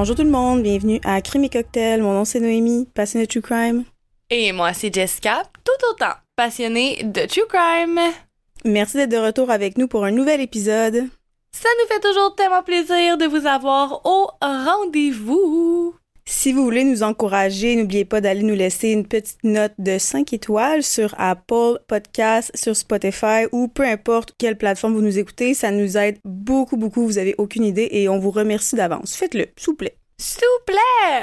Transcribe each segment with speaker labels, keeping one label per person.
Speaker 1: Bonjour tout le monde, bienvenue à Crime et Cocktail. Mon nom c'est Noémie, passionnée de True Crime.
Speaker 2: Et moi c'est Jessica, tout autant passionnée de True Crime.
Speaker 1: Merci d'être de retour avec nous pour un nouvel épisode.
Speaker 2: Ça nous fait toujours tellement plaisir de vous avoir au rendez-vous.
Speaker 1: Si vous voulez nous encourager, n'oubliez pas d'aller nous laisser une petite note de 5 étoiles sur Apple Podcast, sur Spotify ou peu importe quelle plateforme vous nous écoutez. Ça nous aide beaucoup, beaucoup. Vous avez aucune idée et on vous remercie d'avance. Faites-le, s'il vous plaît.
Speaker 2: S'il!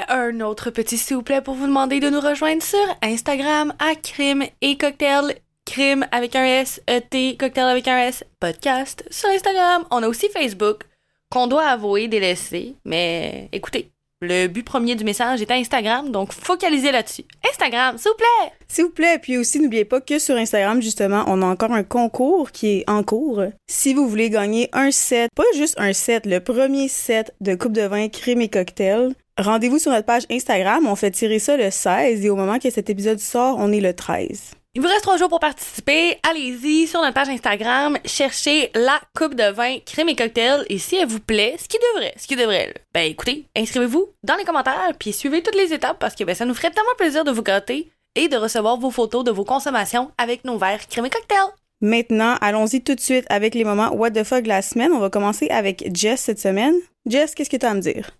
Speaker 2: Un autre petit s'il vous plaît pour vous demander de nous rejoindre sur Instagram à crime et cocktail. Crime avec un S, E-T, cocktail avec un S, podcast sur Instagram. On a aussi Facebook qu'on doit avouer délaisser, mais écoutez, le but premier du message est Instagram, donc focalisez là-dessus. Instagram, s'il vous plaît!
Speaker 1: S'il vous plaît, puis aussi n'oubliez pas que sur Instagram, justement, on a encore un concours qui est en cours. Si vous voulez gagner un set, pas juste un set, le premier set de coupe de vin crème et cocktail, rendez-vous sur notre page Instagram. On fait tirer ça le 16 et au moment que cet épisode sort, on est le 13.
Speaker 2: Il vous reste trois jours pour participer. Allez-y sur notre page Instagram, cherchez la coupe de vin crème et cocktail et si elle vous plaît, ce qui devrait, ce qui devrait, ben écoutez, inscrivez-vous dans les commentaires puis suivez toutes les étapes parce que ben, ça nous ferait tellement plaisir de vous gâter et de recevoir vos photos de vos consommations avec nos verres crème et cocktail.
Speaker 1: Maintenant, allons-y tout de suite avec les moments What the fuck de la semaine. On va commencer avec Jess cette semaine. Jess, qu'est-ce que tu as à me dire?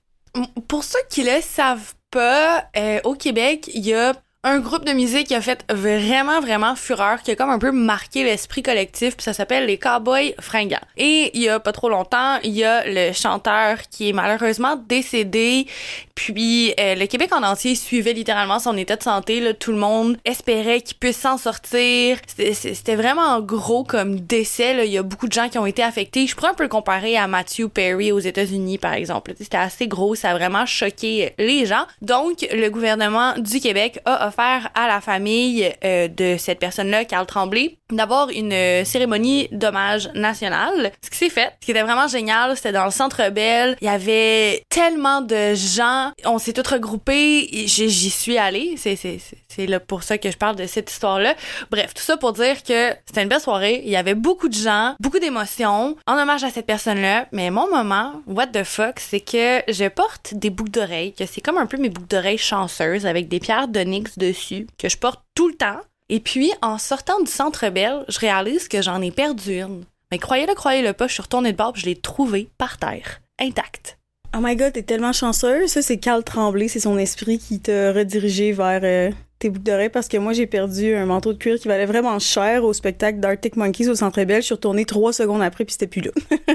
Speaker 2: Pour ceux qui le savent pas, euh, au Québec, il y a un groupe de musique qui a fait vraiment, vraiment fureur, qui a comme un peu marqué l'esprit collectif, puis ça s'appelle les Cowboys fringants. Et il y a pas trop longtemps, il y a le chanteur qui est malheureusement décédé, puis euh, le Québec en entier suivait littéralement son état de santé, là, tout le monde espérait qu'il puisse s'en sortir. C'était vraiment gros comme décès, là. il y a beaucoup de gens qui ont été affectés. Je pourrais un peu le comparer à Matthew Perry aux États-Unis, par exemple. C'était assez gros, ça a vraiment choqué les gens. Donc, le gouvernement du Québec a offert à la famille euh, de cette personne-là, Carl Tremblay, d'avoir une euh, cérémonie d'hommage national. Ce qui s'est fait, ce qui était vraiment génial, c'était dans le Centre Bell. Il y avait tellement de gens. On s'est tous regroupés. J'y suis allée. C'est, c'est, c'est là pour ça que je parle de cette histoire-là. Bref, tout ça pour dire que c'était une belle soirée. Il y avait beaucoup de gens, beaucoup d'émotions en hommage à cette personne-là. Mais mon moment, what the fuck, c'est que je porte des boucles d'oreilles, que c'est comme un peu mes boucles d'oreilles chanceuses avec des pierres d'onyx dessus, que je porte tout le temps. Et puis, en sortant du centre Bell, je réalise que j'en ai perdu une. Mais croyez-le, croyez-le pas, je suis retournée de bord je l'ai trouvée par terre, intacte.
Speaker 1: Oh my god, t'es tellement chanceuse. Ça, c'est Carl Tremblay, c'est son esprit qui t'a redirigé vers euh, tes boucles d'oreilles parce que moi, j'ai perdu un manteau de cuir qui valait vraiment cher au spectacle d'Arctic Monkeys au Centre Bell. Je suis retournée trois secondes après puis c'était plus là.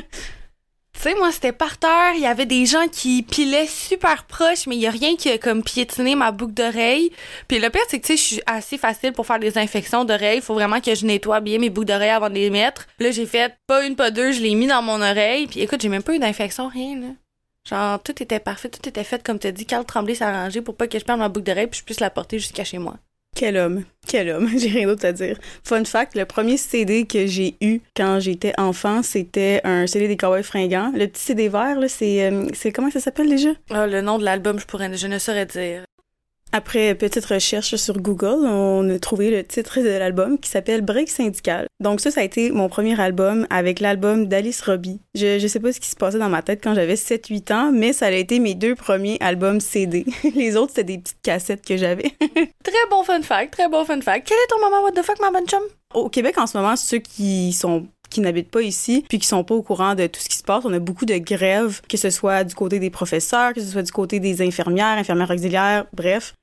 Speaker 2: Tu sais, moi, c'était par terre. Il y avait des gens qui pilaient super proches, mais il y a rien qui a comme piétiné ma boucle d'oreille. Puis le pire, c'est que, tu sais, je suis assez facile pour faire des infections d'oreilles. Il faut vraiment que je nettoie bien mes boucles d'oreilles avant de les mettre. Là, j'ai fait pas une, pas deux, je l'ai mis dans mon oreille. Puis écoute, j'ai même pas eu d'infection, rien, là. Genre, tout était parfait, tout était fait comme t'as dit. Carl Tremblay s'est arrangé pour pas que je perde ma boucle d'oreille puis je puisse la porter jusqu'à chez moi.
Speaker 1: Quel homme, quel homme, j'ai rien d'autre à dire. Fun fact, le premier CD que j'ai eu quand j'étais enfant, c'était un CD des Cowboys fringants. Le petit CD vert, euh, c'est comment ça s'appelle déjà?
Speaker 2: Ah, le nom de l'album, je pourrais, je ne saurais dire.
Speaker 1: Après petite recherche sur Google, on a trouvé le titre de l'album qui s'appelle Break Syndical. Donc ça, ça a été mon premier album avec l'album d'Alice Robbie. Je, je sais pas ce qui se passait dans ma tête quand j'avais 7-8 ans, mais ça a été mes deux premiers albums CD. Les autres, c'était des petites cassettes que j'avais.
Speaker 2: très bon fun fact, très bon fun fact. Quel est ton moment what the fuck, ma bonne chum?
Speaker 1: Au Québec, en ce moment, ceux qui sont qui n'habitent pas ici, puis qui sont pas au courant de tout ce qui se passe. On a beaucoup de grèves, que ce soit du côté des professeurs, que ce soit du côté des infirmières, infirmières auxiliaires, bref.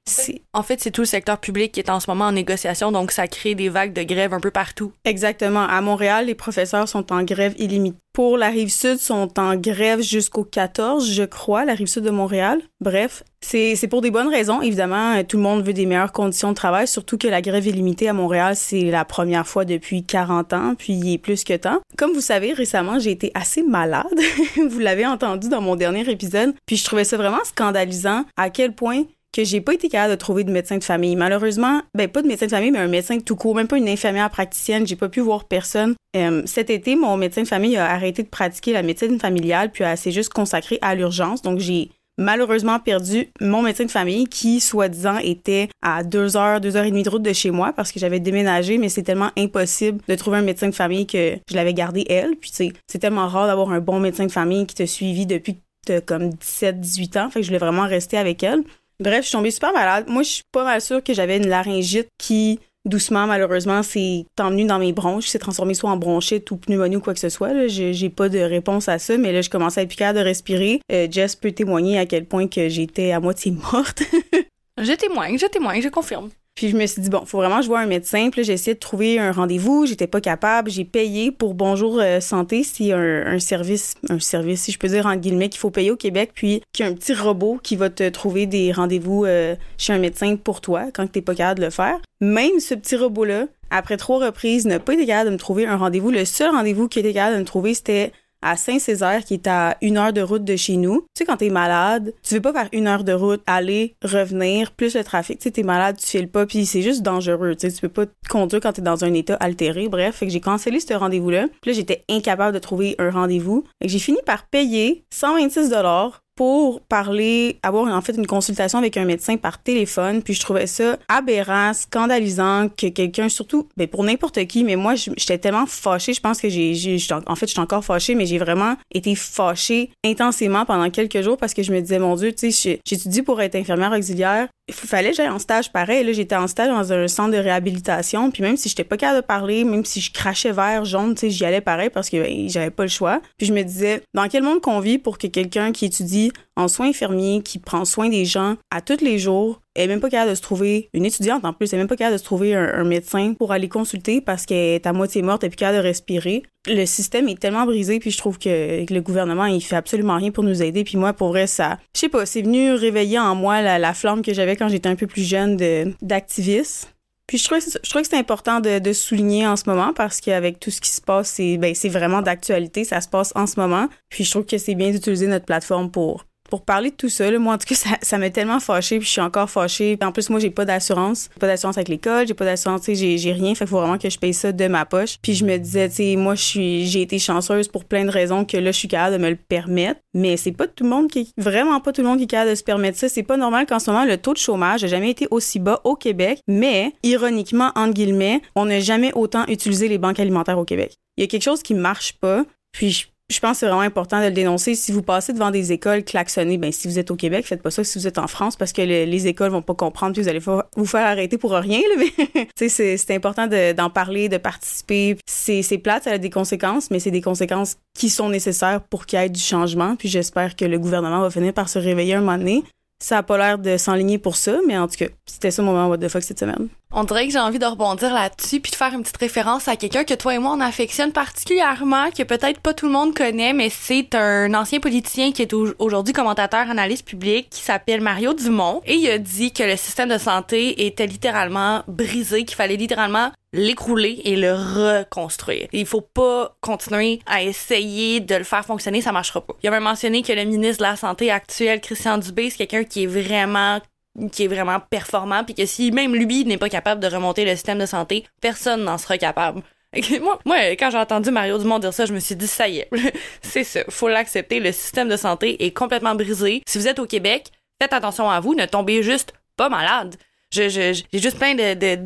Speaker 2: En fait, c'est tout le secteur public qui est en ce moment en négociation, donc ça crée des vagues de grève un peu partout.
Speaker 1: Exactement. À Montréal, les professeurs sont en grève illimitée. Pour la rive sud, sont en grève jusqu'au 14, je crois, la rive sud de Montréal. Bref, c'est pour des bonnes raisons. Évidemment, tout le monde veut des meilleures conditions de travail, surtout que la grève illimitée à Montréal, c'est la première fois depuis 40 ans, puis il est plus que temps. Comme vous savez, récemment, j'ai été assez malade. vous l'avez entendu dans mon dernier épisode, puis je trouvais ça vraiment scandalisant à quel point que j'ai pas été capable de trouver de médecin de famille. Malheureusement, ben pas de médecin de famille, mais un médecin tout court, même pas une infirmière praticienne. J'ai pas pu voir personne. Euh, cet été, mon médecin de famille a arrêté de pratiquer la médecine familiale, puis s'est juste consacré à l'urgence. Donc j'ai malheureusement perdu mon médecin de famille qui, soi-disant, était à deux heures, deux heures et demie de route de chez moi parce que j'avais déménagé, mais c'est tellement impossible de trouver un médecin de famille que je l'avais gardé elle. Puis, c'est tellement rare d'avoir un bon médecin de famille qui t'a suivi depuis de comme 17-18 ans. Fait que je voulais vraiment rester avec elle. Bref, je suis tombée super malade. Moi, je suis pas mal sûre que j'avais une laryngite qui, doucement, malheureusement, s'est emmenée dans mes bronches, s'est transformée soit en bronchite ou pneumonie ou quoi que ce soit. J'ai pas de réponse à ça, mais là, je commençais à être plus capable de respirer. Euh, Jess peut témoigner à quel point que j'étais à moitié morte.
Speaker 2: Je témoigne, je témoigne, je confirme.
Speaker 1: Puis je me suis dit, bon, faut vraiment que je vois un médecin. Puis j'ai essayé de trouver un rendez-vous. J'étais pas capable. J'ai payé pour Bonjour euh, Santé. C'est un, service, un service, si je peux dire, en guillemets, qu'il faut payer au Québec. Puis qu'il y a un petit robot qui va te trouver des rendez-vous euh, chez un médecin pour toi quand t'es pas capable de le faire. Même ce petit robot-là, après trois reprises, n'a pas été capable de me trouver un rendez-vous. Le seul rendez-vous qui était capable de me trouver, c'était à Saint-Césaire, qui est à une heure de route de chez nous. Tu sais, quand t'es malade, tu veux pas faire une heure de route, aller, revenir, plus le trafic. Tu sais, t'es malade, tu files pas, puis c'est juste dangereux. Tu sais, tu peux pas conduire quand t'es dans un état altéré. Bref, fait que j'ai cancellé ce rendez-vous-là. Puis là, j'étais incapable de trouver un rendez-vous. Que j'ai fini par payer 126 dollars pour parler, avoir en fait une consultation avec un médecin par téléphone. Puis je trouvais ça aberrant, scandalisant que quelqu'un, surtout, ben pour n'importe qui, mais moi j'étais tellement fâchée. Je pense que j'ai, en fait, j'étais encore fâchée, mais j'ai vraiment été fâchée intensément pendant quelques jours parce que je me disais, mon Dieu, tu sais, j'étudie pour être infirmière auxiliaire. Il fallait que j'aille en stage pareil. Là, j'étais en stage dans un centre de réhabilitation. Puis même si j'étais pas capable de parler, même si je crachais vert, jaune, tu sais, j'y allais pareil parce que ben, j'avais pas le choix. Puis je me disais, dans quel monde qu'on vit pour que quelqu'un qui étudie en soins infirmiers, qui prend soin des gens à tous les jours, est même pas capable de se trouver, une étudiante en plus, elle est même pas capable de se trouver un, médecin pour aller consulter parce qu'elle est à moitié morte, et plus capable de respirer. Le système est tellement brisé, puis je trouve que, le gouvernement, il fait absolument rien pour nous aider. Puis moi, pour vrai, ça, je sais pas, c'est venu réveiller en moi la, flamme que j'avais quand j'étais un peu plus jeune d'activiste. Puis je trouve, je trouve que c'est important de, de, souligner en ce moment parce qu'avec tout ce qui se passe, c'est ben, vraiment d'actualité, ça se passe en ce moment. Puis je trouve que c'est bien d'utiliser notre plateforme pour pour parler de tout ça, moi, en tout cas, ça, m'a tellement fâchée, puis je suis encore fâchée. En plus, moi, j'ai pas d'assurance. Pas d'assurance avec l'école, j'ai pas d'assurance, sais, j'ai rien. Fait qu'il faut vraiment que je paye ça de ma poche. Puis je me disais, tu sais, moi, j'ai été chanceuse pour plein de raisons que là, je suis capable de me le permettre. Mais c'est pas tout le monde qui, vraiment pas tout le monde qui est capable de se permettre ça. C'est pas normal qu'en ce moment, le taux de chômage n'a jamais été aussi bas au Québec. Mais, ironiquement, entre guillemets, on n'a jamais autant utilisé les banques alimentaires au Québec. Il y a quelque chose qui marche pas. Puis je je pense que c'est vraiment important de le dénoncer. Si vous passez devant des écoles klaxonnées, ben si vous êtes au Québec, faites pas ça si vous êtes en France parce que les écoles vont pas comprendre puis vous allez vous faire arrêter pour rien. Là, mais c'est important d'en parler, de participer. C'est plate, ça a des conséquences, mais c'est des conséquences qui sont nécessaires pour qu'il y ait du changement. Puis j'espère que le gouvernement va finir par se réveiller un moment donné. Ça a pas l'air de s'enligner pour ça, mais en tout cas, c'était ça mon moment what the fuck cette semaine.
Speaker 2: On dirait que j'ai envie de rebondir là-dessus puis de faire une petite référence à quelqu'un que toi et moi on affectionne particulièrement, que peut-être pas tout le monde connaît, mais c'est un ancien politicien qui est aujourd'hui commentateur analyste public qui s'appelle Mario Dumont et il a dit que le système de santé était littéralement brisé, qu'il fallait littéralement l'écrouler et le reconstruire. Il faut pas continuer à essayer de le faire fonctionner, ça marchera pas. Il a même mentionné que le ministre de la Santé actuel, Christian Dubé, c'est quelqu'un qui est vraiment qui est vraiment performant puis que si même lui n'est pas capable de remonter le système de santé, personne n'en sera capable. Moi, moi, quand j'ai entendu Mario Dumont dire ça, je me suis dit, ça y est, c'est ça, faut l'accepter, le système de santé est complètement brisé. Si vous êtes au Québec, faites attention à vous, ne tombez juste pas malade. Je, j'ai juste plein de,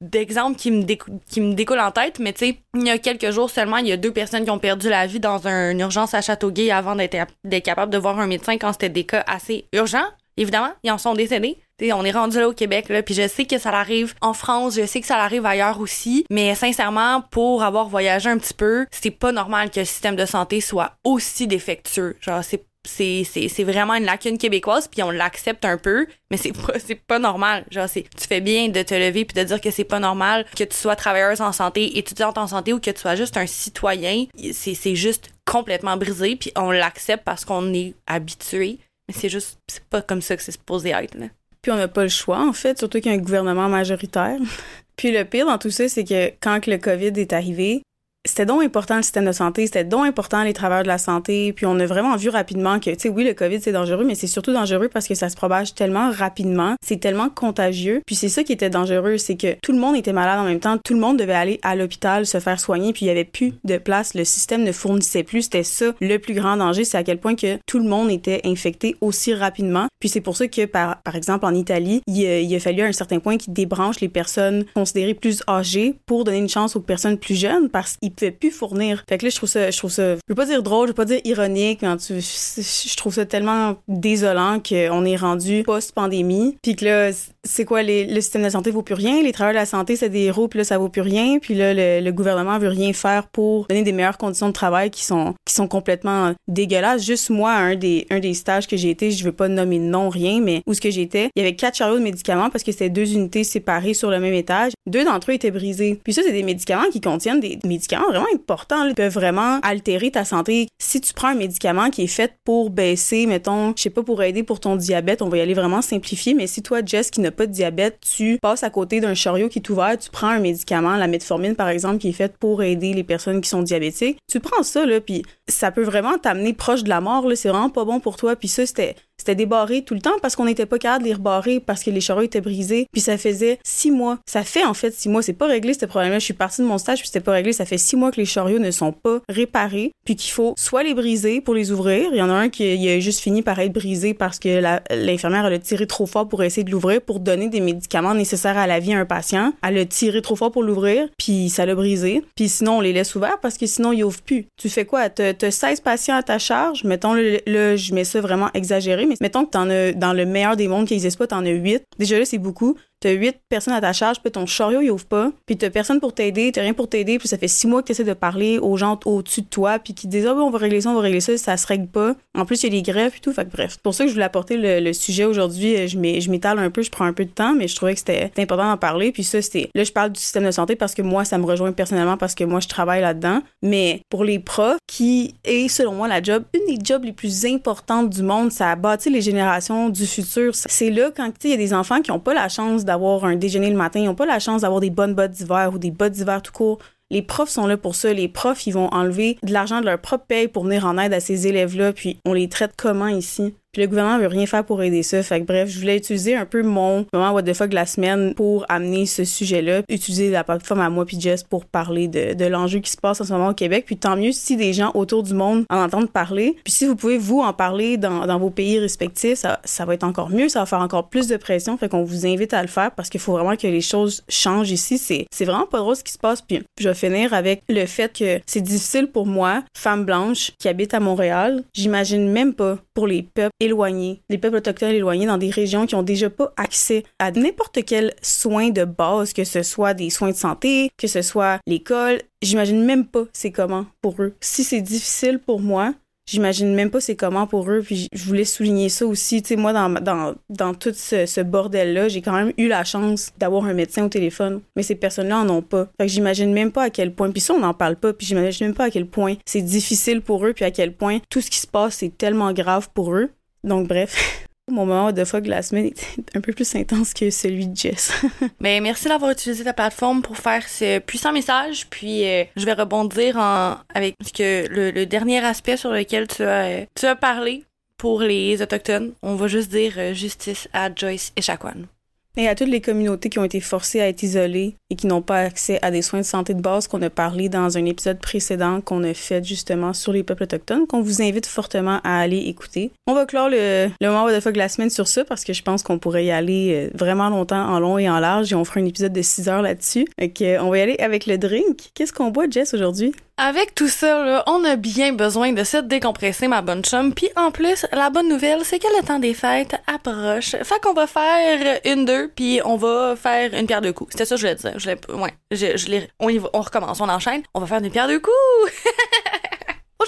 Speaker 2: d'exemples qui me qui me découlent en tête mais tu sais il y a quelques jours seulement il y a deux personnes qui ont perdu la vie dans une urgence à Châteauguay avant d'être d'être capable de voir un médecin quand c'était des cas assez urgents évidemment. Ils en sont décédés. T'sais, on est rendu là au Québec là puis je sais que ça arrive en France je sais que ça arrive ailleurs aussi mais sincèrement pour avoir voyagé un petit peu c'est pas normal que le système de santé soit aussi défectueux. Genre c'est c'est vraiment une lacune québécoise puis on l'accepte un peu mais c'est pas c'est pas normal. Genre c'est tu fais bien de te lever puis de dire que c'est pas normal que tu sois travailleuse en santé étudiante en santé ou que tu sois juste un citoyen. C'est c'est juste complètement brisé puis on l'accepte parce qu'on est habitué. Mais c'est juste c'est pas comme ça que c'est supposé être là.
Speaker 1: puis on n'a pas le choix en fait surtout qu'il y a un gouvernement majoritaire. Puis le pire dans tout ça c'est que quand le Covid est arrivé c'était donc important le système de santé, c'était donc important les travailleurs de la santé, puis on a vraiment vu rapidement que, tu sais, oui, le COVID, c'est dangereux, mais c'est surtout dangereux parce que ça se propage tellement rapidement, c'est tellement contagieux, puis c'est ça qui était dangereux, c'est que tout le monde était malade en même temps, tout le monde devait aller à l'hôpital se faire soigner, puis il y avait plus de place, le système ne fournissait plus, c'était ça le plus grand danger, c'est à quel point que tout le monde était infecté aussi rapidement, puis c'est pour ça que, par, par exemple, en Italie, il, il a fallu à un certain point qu'ils débranchent les personnes considérées plus âgées pour donner une chance aux personnes plus jeunes, parce qu'ils pouvaient plus fournir. Fait que là, je trouve ça, je trouve ça, je veux pas dire drôle, je veux pas dire ironique, mais tu, je trouve ça tellement désolant qu'on est rendu post-pandémie, puis que là, c'est quoi, le système de santé vaut plus rien, les travailleurs de la santé, c'est des héros, puis là, ça vaut plus rien, puis là, le, gouvernement veut rien faire pour donner des meilleures conditions de travail qui sont, qui sont complètement dégueulasses. Juste moi, un des, un des stages que j'ai été, je veux pas nommer nom, rien, mais où ce que j'étais, il y avait quatre chariots de médicaments parce que c'était deux unités séparées sur le même étage. Deux d'entre eux étaient brisés. Puis ça, c'est des médicaments qui contiennent des médicaments vraiment importants, Ils peuvent vraiment altérer ta santé. Si tu prends un médicament qui est fait pour baisser, mettons, je sais pas, pour aider pour ton diabète, on va y aller vraiment simplifier, mais si toi, Jess, qui n'a pas de diabète, tu passes à côté d'un chariot qui est ouvert, tu prends un médicament, la metformine par exemple, qui est faite pour aider les personnes qui sont diabétiques, tu prends ça, là, puis ça peut vraiment t'amener proche de la mort, c'est vraiment pas bon pour toi. Puis ça, c'était c'était débarré tout le temps parce qu'on n'était pas capable de les rebarrer parce que les chariots étaient brisés. Puis ça faisait six mois. Ça fait en fait six mois. C'est pas réglé ce problème-là. Je suis partie de mon stage puis c'était pas réglé. Ça fait six mois que les chariots ne sont pas réparés puis qu'il faut soit les briser pour les ouvrir. Il y en a un qui a juste fini par être brisé parce que l'infirmière a tiré trop fort pour essayer de l'ouvrir pour donner des médicaments nécessaires à la vie à un patient. Elle a tiré trop fort pour l'ouvrir puis ça l'a brisé. Puis sinon on les laisse ouverts parce que sinon ils ouvrent plus. Tu fais quoi? T'as 16 patients à ta charge. Mettons le je mets ça vraiment exagéré mais mettons que t'en as, dans le meilleur des mondes qui n'existe pas, t'en as huit. Déjà là, c'est beaucoup t'as huit personnes à ta charge, puis ton chariot, il ouvre pas, puis t'as personne pour t'aider, t'as rien pour t'aider, puis ça fait six mois que t'essaies de parler aux gens au-dessus de toi, puis qui disent, ah, on va régler ça, on va régler ça, ça se règle pas. En plus, il y a des grèves et tout, fait que bref. C'est pour ça que je voulais apporter le, sujet aujourd'hui. Je m'étale un peu, je prends un peu de temps, mais je trouvais que c'était important d'en parler, puis ça, c'était, là, je parle du système de santé parce que moi, ça me rejoint personnellement parce que moi, je travaille là-dedans, mais pour les profs, qui est, selon moi, la job, une des jobs les plus importantes du monde, ça a bâti les générations du futur. C'est là, quand, il y a des enfants qui ont pas la chance d'avoir un déjeuner le matin, ils n'ont pas la chance d'avoir des bonnes bottes d'hiver ou des bottes d'hiver tout court. Les profs sont là pour ça. Les profs, ils vont enlever de l'argent de leur propre paye pour venir en aide à ces élèves-là, puis on les traite comment ici? Le gouvernement veut rien faire pour aider ça. Fait que bref, je voulais utiliser un peu mon moment what the fuck de la semaine pour amener ce sujet-là, utiliser la plateforme à moi puis Jess pour parler de, l'enjeu qui se passe en ce moment au Québec. Puis tant mieux si des gens autour du monde en entendent parler. Puis si vous pouvez vous en parler dans, vos pays respectifs, ça, ça va être encore mieux, ça va faire encore plus de pression. Fait qu'on vous invite à le faire parce qu'il faut vraiment que les choses changent ici. C'est, c'est vraiment pas drôle ce qui se passe. Puis je vais finir avec le fait que c'est difficile pour moi, femme blanche qui habite à Montréal. J'imagine même pas pour les peuples éloignés, les peuples autochtones éloignés dans des régions qui ont déjà pas accès à n'importe quel soin de base, que ce soit des soins de santé, que ce soit l'école. J'imagine même pas c'est comment pour eux. Si c'est difficile pour moi, j'imagine même pas c'est comment pour eux. Puis je voulais souligner ça aussi. Tu sais, moi, dans, dans, dans tout ce, bordel-là, j'ai quand même eu la chance d'avoir un médecin au téléphone. Mais ces personnes-là en ont pas. Fait que j'imagine même pas à quel point. Puis ça, on n'en parle pas. Puis j'imagine même pas à quel point c'est difficile pour eux. Puis à quel point tout ce qui se passe, c'est tellement grave pour eux. Donc, bref. Mon moment de fuck de la semaine était un peu plus intense que celui de Jess.
Speaker 2: Mais merci d'avoir utilisé ta plateforme pour faire ce puissant message. Puis euh, je vais rebondir en, avec que le, dernier aspect sur lequel tu as, tu as parlé pour les Autochtones. On va juste dire euh, justice à Joyce et Chacuan.
Speaker 1: Et à toutes les communautés qui ont été forcées à être isolées et qui n'ont pas accès à des soins de santé de base qu'on a parlé dans un épisode précédent qu'on a fait justement sur les peuples autochtones, qu'on vous invite fortement à aller écouter. On va clore le, le moment de la semaine sur ça parce que je pense qu'on pourrait y aller euh, vraiment longtemps en long et en large et on fera un épisode de 6 heures là-dessus. On va y aller avec le drink. Qu'est-ce qu'on boit, Jess, aujourd'hui?
Speaker 2: Avec tout ça, là, on a bien besoin de se décompresser, ma bonne chum. Puis en plus, la bonne nouvelle, c'est que le temps des fêtes approche. Fait qu'on va faire une, deux, puis on va faire une pierre de coups. C'était ça que je voulais dire. Je ouais, je, je on, y va, on recommence, on enchaîne. On va faire une pierre de coups!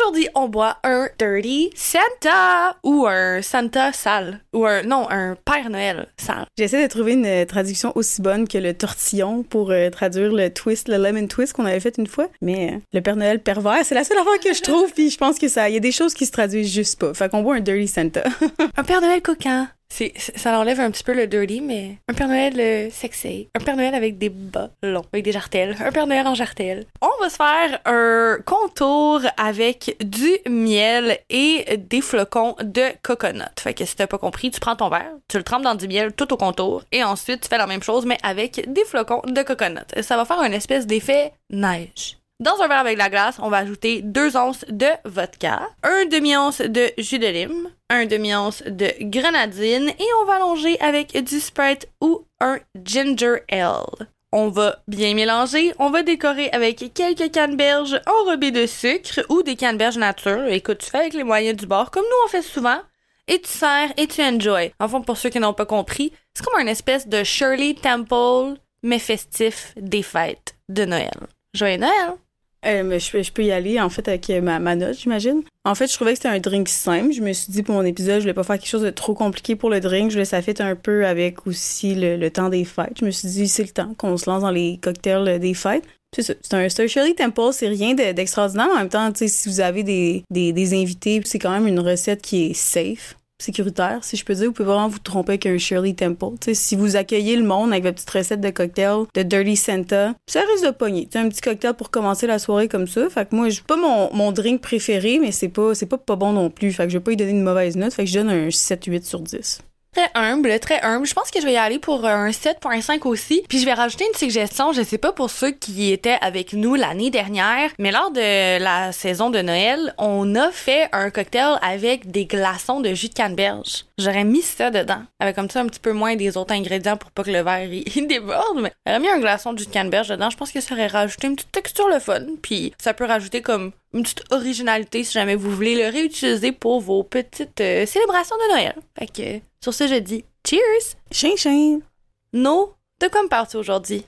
Speaker 2: Aujourd'hui, on boit un Dirty Santa ou un Santa sale ou un non, un Père Noël sale.
Speaker 1: J'essaie de trouver une traduction aussi bonne que le tortillon pour euh, traduire le twist, le lemon twist qu'on avait fait une fois, mais euh, le Père Noël pervers, c'est la seule affaire que je trouve puis je pense que ça il y a des choses qui se traduisent juste pas. Fait qu'on boit un Dirty Santa.
Speaker 2: un Père Noël coquin. C'est, ça enlève un petit peu le dirty, mais un Père Noël euh, sexy. Un Père Noël avec des bas longs, avec des jartelles. Un Père Noël en jartelle. On va se faire un contour avec du miel et des flocons de coconut. Fait que si t'as pas compris, tu prends ton verre, tu le trempes dans du miel tout au contour et ensuite tu fais la même chose mais avec des flocons de coconut. Ça va faire une espèce d'effet neige. Dans un verre avec la glace, on va ajouter 2 onces de vodka, un demi-once de jus de lime, un demi-once de grenadine et on va allonger avec du Sprite ou un ginger ale. On va bien mélanger. On va décorer avec quelques canneberges enrobées de sucre ou des canneberges nature. Écoute, tu fais avec les moyens du bord, comme nous on fait souvent. Et tu sers et tu enjoy. Enfin, pour ceux qui n'ont pas compris, c'est comme une espèce de Shirley Temple, mais festif des fêtes de Noël. Joyeux Noël!
Speaker 1: Euh, je, peux- y aller, en fait, avec euh, ma, note, j'imagine. En fait, je trouvais que c'était un drink simple. Je me suis dit, pour mon épisode, je voulais pas faire quelque chose de trop compliqué pour le drink. Je voulais ça fitte un peu avec aussi le, temps des fêtes. Je me suis dit, c'est le temps qu'on se lance dans les cocktails euh, des fêtes. C'est un, un Shirley Temple, c'est rien de- d'extraordinaire. en même temps, si vous avez des, des invités, c'est quand même une recette qui est safe sécuritaire, si je peux dire. Vous pouvez vraiment vous tromper avec un Shirley Temple. Tu sais, si vous accueillez le monde avec votre petite recette de cocktail de Dirty Santa, ça risque de pogner. Un petit cocktail pour commencer la soirée comme ça. Fait que moi, j'ai pas mon, mon drink préféré, mais c'est pas, c'est pas pas bon non plus. Fait que je vais pas lui donner une mauvaise note. Fait que je donne un 7-8 sur 10.
Speaker 2: Très humble, très humble. Je pense que je vais y aller pour un 7.5 aussi. Puis je vais rajouter une suggestion, je sais pas pour ceux qui étaient avec nous l'année dernière, mais lors de la saison de Noël, on a fait un cocktail avec des glaçons de jus de canneberge. J'aurais mis ça dedans, avec comme ça un petit peu moins des autres ingrédients pour pas que le verre déborde, mais j'aurais mis un glaçon de jus de canneberge dedans. Je pense que ça aurait rajouté une petite texture le fun, puis ça peut rajouter comme une petite originalité si jamais vous voulez le réutiliser pour vos petites euh, célébrations de Noël. Fait que sur ce, je dis cheers!
Speaker 1: Chien!
Speaker 2: No, de quoi me parles-tu aujourd'hui?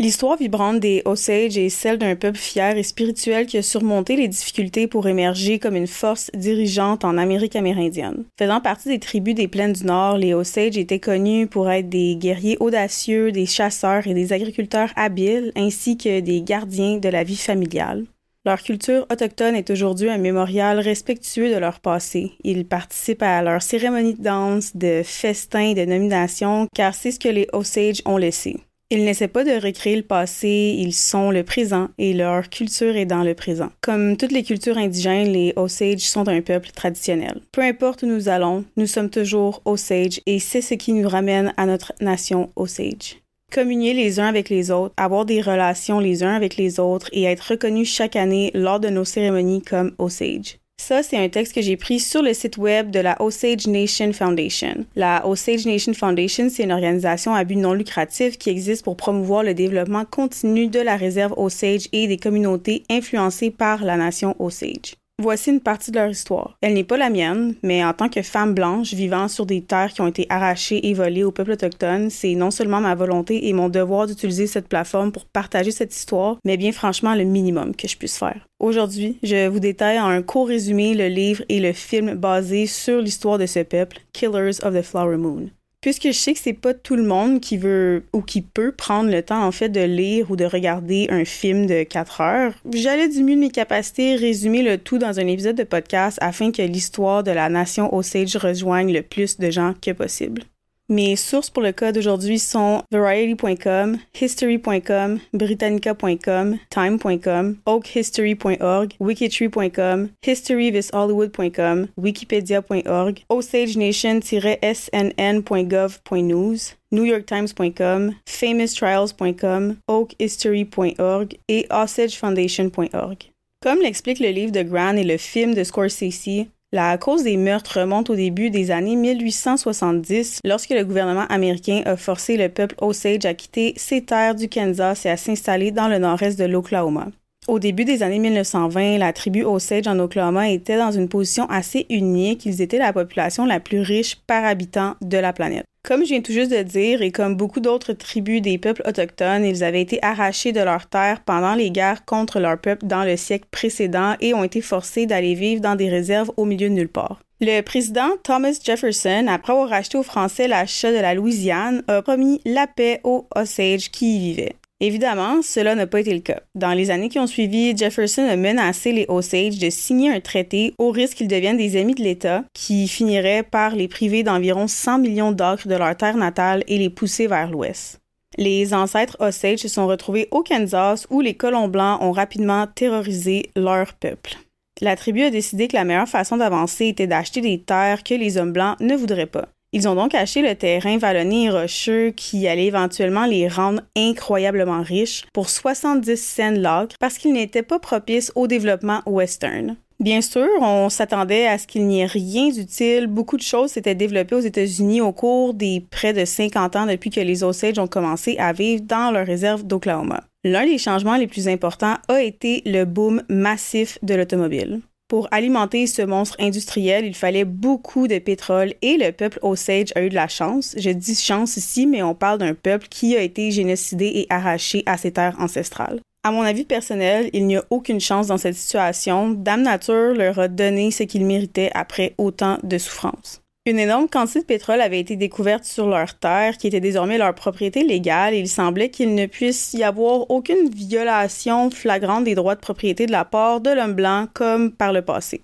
Speaker 1: L'histoire vibrante des Osage est celle d'un peuple fier et spirituel qui a surmonté les difficultés pour émerger comme une force dirigeante en Amérique amérindienne. Faisant partie des tribus des plaines du Nord, les Osage étaient connus pour être des guerriers audacieux, des chasseurs et des agriculteurs habiles, ainsi que des gardiens de la vie familiale. Leur culture autochtone est aujourd'hui un mémorial respectueux de leur passé. Ils participent à leurs cérémonies de danse, de festins de nominations, car c'est ce que les Osage ont laissé. Ils n'essaient pas de recréer le passé, ils sont le présent et leur culture est dans le présent. Comme toutes les cultures indigènes, les Osage sont un peuple traditionnel. Peu importe où nous allons, nous sommes toujours Osage et c'est ce qui nous ramène à notre nation Osage. Communier les uns avec les autres, avoir des relations les uns avec les autres et être reconnus chaque année lors de nos cérémonies comme Osage. Ça, c'est un texte que j'ai pris sur le site web de la Osage Nation Foundation. La Osage Nation Foundation, c'est une organisation à but non lucratif qui existe pour promouvoir le développement continu de la réserve Osage et des communautés influencées par la nation Osage. Voici une partie de leur histoire. Elle n'est pas la mienne, mais en tant que femme blanche vivant sur des terres qui ont été arrachées et volées au peuple autochtone, c'est non seulement ma volonté et mon devoir d'utiliser cette plateforme pour partager cette histoire, mais bien franchement le minimum que je puisse faire. Aujourd'hui, je vous détaille en un court résumé le livre et le film basé sur l'histoire de ce peuple, Killers of the Flower Moon puisque je sais que c'est pas tout le monde qui veut ou qui peut prendre le temps en fait de lire ou de regarder un film de 4 heures, j'allais du mieux de mes capacités résumer le tout dans un épisode de podcast afin que l'histoire de la nation Osage rejoigne le plus de gens que possible. Mes sources pour le cas d'aujourd'hui sont variety.com, history.com, britannica.com, time.com, oakhistory.org, wikitree.com, historyvishollywood.com, wikipedia.org, osagenation-snn.gov.news, newyorktimes.com, famoustrials.com, oakhistory.org et osagefoundation.org. Comme l'explique le livre de Grant et le film de Scorsese, la cause des meurtres remonte au début des années 1870, lorsque le gouvernement américain a forcé le peuple Osage à quitter ses terres du Kansas et à s'installer dans le nord-est de l'Oklahoma. Au début des années 1920, la tribu Osage en Oklahoma était dans une position assez unique. Ils étaient la population la plus riche par habitant de la planète. Comme je viens tout juste de dire, et comme beaucoup d'autres tribus des peuples autochtones, ils avaient été arrachés de leurs terres pendant les guerres contre leur peuple dans le siècle précédent et ont été forcés d'aller vivre dans des réserves au milieu de nulle part. Le président Thomas Jefferson, après avoir racheté aux Français l'achat de la Louisiane, a promis la paix aux Osage qui y vivaient. Évidemment, cela n'a pas été le cas. Dans les années qui ont suivi, Jefferson a menacé les Osage de signer un traité au risque qu'ils deviennent des ennemis de l'État, qui finirait par les priver d'environ 100 millions d'acres de leur terre natale et les pousser vers l'ouest. Les ancêtres Osage se sont retrouvés au Kansas où les colons blancs ont rapidement terrorisé leur peuple. La tribu a décidé que la meilleure façon d'avancer était d'acheter des terres que les hommes blancs ne voudraient pas. Ils ont donc acheté le terrain vallonné et rocheux qui allait éventuellement les rendre incroyablement riches pour 70 cents l'acre parce qu'il n'était pas propice au développement western. Bien sûr, on s'attendait à ce qu'il n'y ait rien d'utile. Beaucoup de choses s'étaient développées aux États-Unis au cours des près de 50 ans depuis que les Osage ont commencé à vivre dans leur réserve d'Oklahoma. L'un des changements les plus importants a été le boom massif de l'automobile. Pour alimenter ce monstre industriel, il fallait beaucoup de pétrole et le peuple Osage a eu de la chance. Je dis chance ici, mais on parle d'un peuple qui a été génocidé et arraché à ses terres ancestrales. À mon avis personnel, il n'y a aucune chance dans cette situation. Dame Nature leur a donné ce qu'ils méritaient après autant de souffrances. Une énorme quantité de pétrole avait été découverte sur leur terre, qui était désormais leur propriété légale, et il semblait qu'il ne puisse y avoir aucune violation flagrante des droits de propriété de la part de l'homme blanc comme par le passé.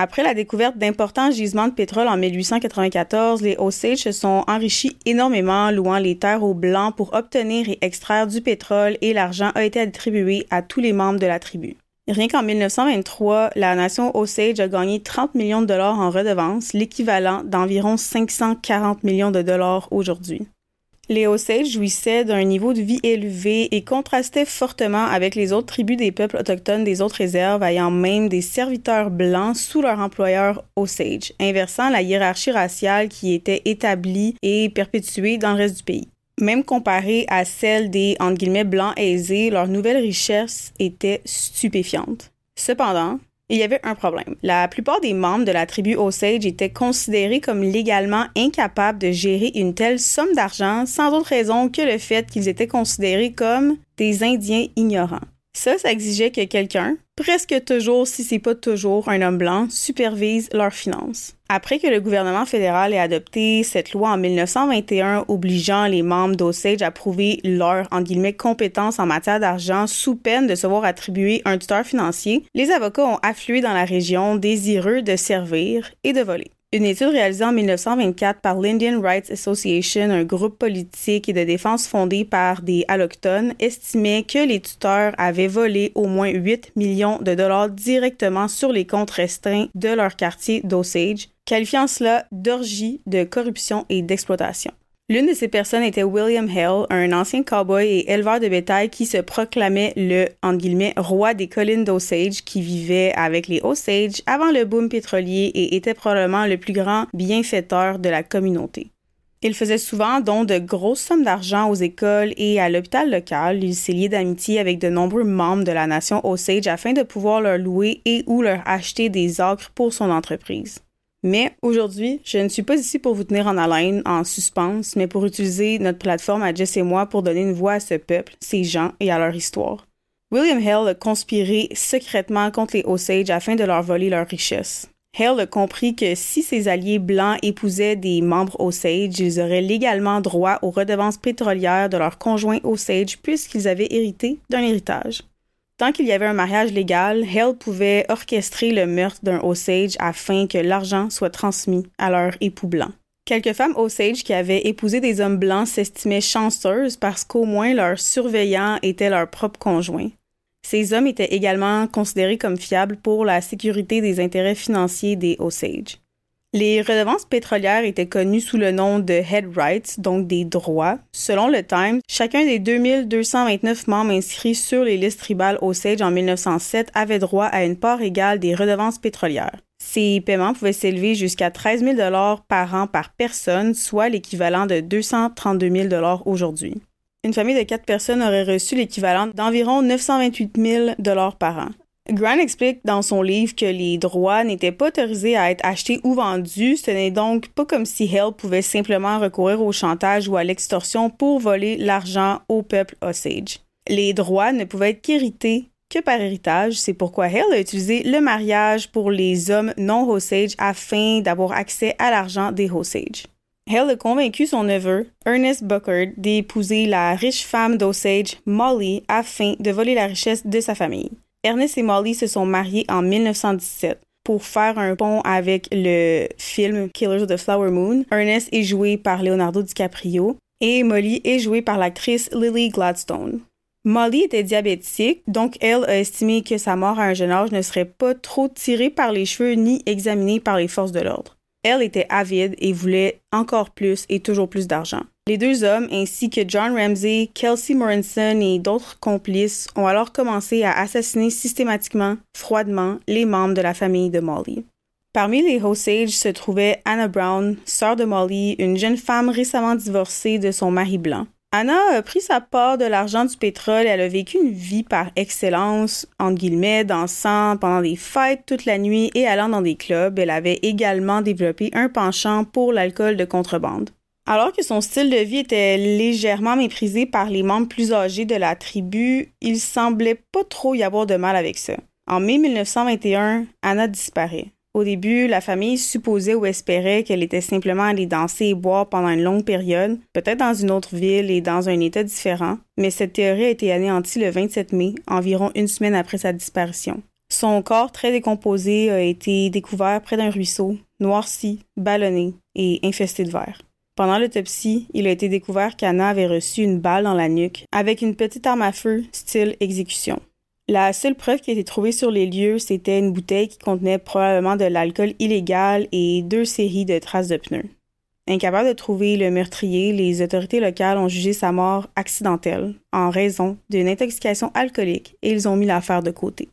Speaker 1: Après la découverte d'importants gisements de pétrole en 1894, les Osage se sont enrichis énormément, louant les terres aux Blancs pour obtenir et extraire du pétrole et l'argent a été attribué à tous les membres de la tribu. Rien qu'en 1923, la nation Osage a gagné 30 millions de dollars en redevances, l'équivalent d'environ 540 millions de dollars aujourd'hui. Les Osage jouissaient d'un niveau de vie élevé et contrastaient fortement avec les autres tribus des peuples autochtones des autres réserves ayant même des serviteurs blancs sous leur employeur Osage, inversant la hiérarchie raciale qui était établie et perpétuée dans le reste du pays. Même comparée à celle des entre guillemets, blancs aisés, leur nouvelle richesse était stupéfiante. Cependant, il y avait un problème. La plupart des membres de la tribu Osage étaient considérés comme légalement incapables de gérer une telle somme d'argent sans autre raison que le fait qu'ils étaient considérés comme des Indiens ignorants. Ça, ça exigeait que quelqu'un, presque toujours, si c'est pas toujours un homme blanc, supervise leurs finances. Après que le gouvernement fédéral ait adopté cette loi en 1921 obligeant les membres d'Osage à prouver leur guillemets, compétences en matière d'argent sous peine de se voir attribuer un tuteur financier, les avocats ont afflué dans la région désireux de servir et de voler. Une étude réalisée en 1924 par l'Indian Rights Association, un groupe politique et de défense fondé par des allochtones, estimait que les tuteurs avaient volé au moins 8 millions de dollars directement sur les comptes restreints de leur quartier d'Osage, qualifiant cela d'orgie de corruption et d'exploitation. L'une de ces personnes était William Hale, un ancien cowboy et éleveur de bétail qui se proclamait le roi des collines d'Osage qui vivait avec les Osage avant le boom pétrolier et était probablement le plus grand bienfaiteur de la communauté. Il faisait souvent don de grosses sommes d'argent aux écoles et à l'hôpital local. Il s'est lié d'amitié avec de nombreux membres de la nation Osage afin de pouvoir leur louer et ou leur acheter des acres pour son entreprise. Mais aujourd'hui, je ne suis pas ici pour vous tenir en haleine, en suspense, mais pour utiliser notre plateforme à Jess et moi pour donner une voix à ce peuple, ces gens et à leur histoire. William Hale a conspiré secrètement contre les Osage afin de leur voler leurs richesses. Hale a compris que si ses alliés blancs épousaient des membres Osage, ils auraient légalement droit aux redevances pétrolières de leurs conjoints Osage puisqu'ils avaient hérité d'un héritage. Tant qu'il y avait un mariage légal, Hale pouvait orchestrer le meurtre d'un Osage afin que l'argent soit transmis à leur époux blanc. Quelques femmes Osage qui avaient épousé des hommes blancs s'estimaient chanceuses parce qu'au moins leurs surveillants étaient leurs propres conjoints. Ces hommes étaient également considérés comme fiables pour la sécurité des intérêts financiers des Osage. Les redevances pétrolières étaient connues sous le nom de head rights, donc des droits. Selon le Times, chacun des 2229 membres inscrits sur les listes tribales Osage en 1907 avait droit à une part égale des redevances pétrolières. Ces paiements pouvaient s'élever jusqu'à 13 000 par an par personne, soit l'équivalent de 232 000 aujourd'hui. Une famille de quatre personnes aurait reçu l'équivalent d'environ 928 000 par an. Grant explique dans son livre que les droits n'étaient pas autorisés à être achetés ou vendus. Ce n'est donc pas comme si Hale pouvait simplement recourir au chantage ou à l'extorsion pour voler l'argent au peuple Osage. Les droits ne pouvaient être qu'hérités que par héritage. C'est pourquoi Hale a utilisé le mariage pour les hommes non Osage afin d'avoir accès à l'argent des Osage. Hale a convaincu son neveu, Ernest Buckard, d'épouser la riche femme d'Osage, Molly, afin de voler la richesse de sa famille. Ernest et Molly se sont mariés en 1917 pour faire un pont avec le film Killers of the Flower Moon. Ernest est joué par Leonardo DiCaprio et Molly est jouée par l'actrice Lily Gladstone. Molly était diabétique, donc elle a estimé que sa mort à un jeune âge ne serait pas trop tirée par les cheveux ni examinée par les forces de l'ordre. Elle était avide et voulait encore plus et toujours plus d'argent. Les deux hommes, ainsi que John Ramsey, Kelsey Morinson et d'autres complices, ont alors commencé à assassiner systématiquement, froidement, les membres de la famille de Molly. Parmi les Osage se trouvait Anna Brown, sœur de Molly, une jeune femme récemment divorcée de son mari blanc. Anna a pris sa part de l'argent du pétrole et elle a vécu une vie par excellence, entre guillemets, dansant pendant des fêtes toute la nuit et allant dans des clubs. Elle avait également développé un penchant pour l'alcool de contrebande. Alors que son style de vie était légèrement méprisé par les membres plus âgés de la tribu, il semblait pas trop y avoir de mal avec ça. En mai 1921, Anna disparaît. Au début, la famille supposait ou espérait qu'elle était simplement allée danser et boire pendant une longue période, peut-être dans une autre ville et dans un état différent, mais cette théorie a été anéantie le 27 mai, environ une semaine après sa disparition. Son corps très décomposé a été découvert près d'un ruisseau, noirci, ballonné et infesté de verre. Pendant l'autopsie, il a été découvert qu'Anna avait reçu une balle dans la nuque avec une petite arme à feu style exécution. La seule preuve qui a été trouvée sur les lieux, c'était une bouteille qui contenait probablement de l'alcool illégal et deux séries de traces de pneus. Incapable de trouver le meurtrier, les autorités locales ont jugé sa mort accidentelle en raison d'une intoxication alcoolique et ils ont mis l'affaire de côté.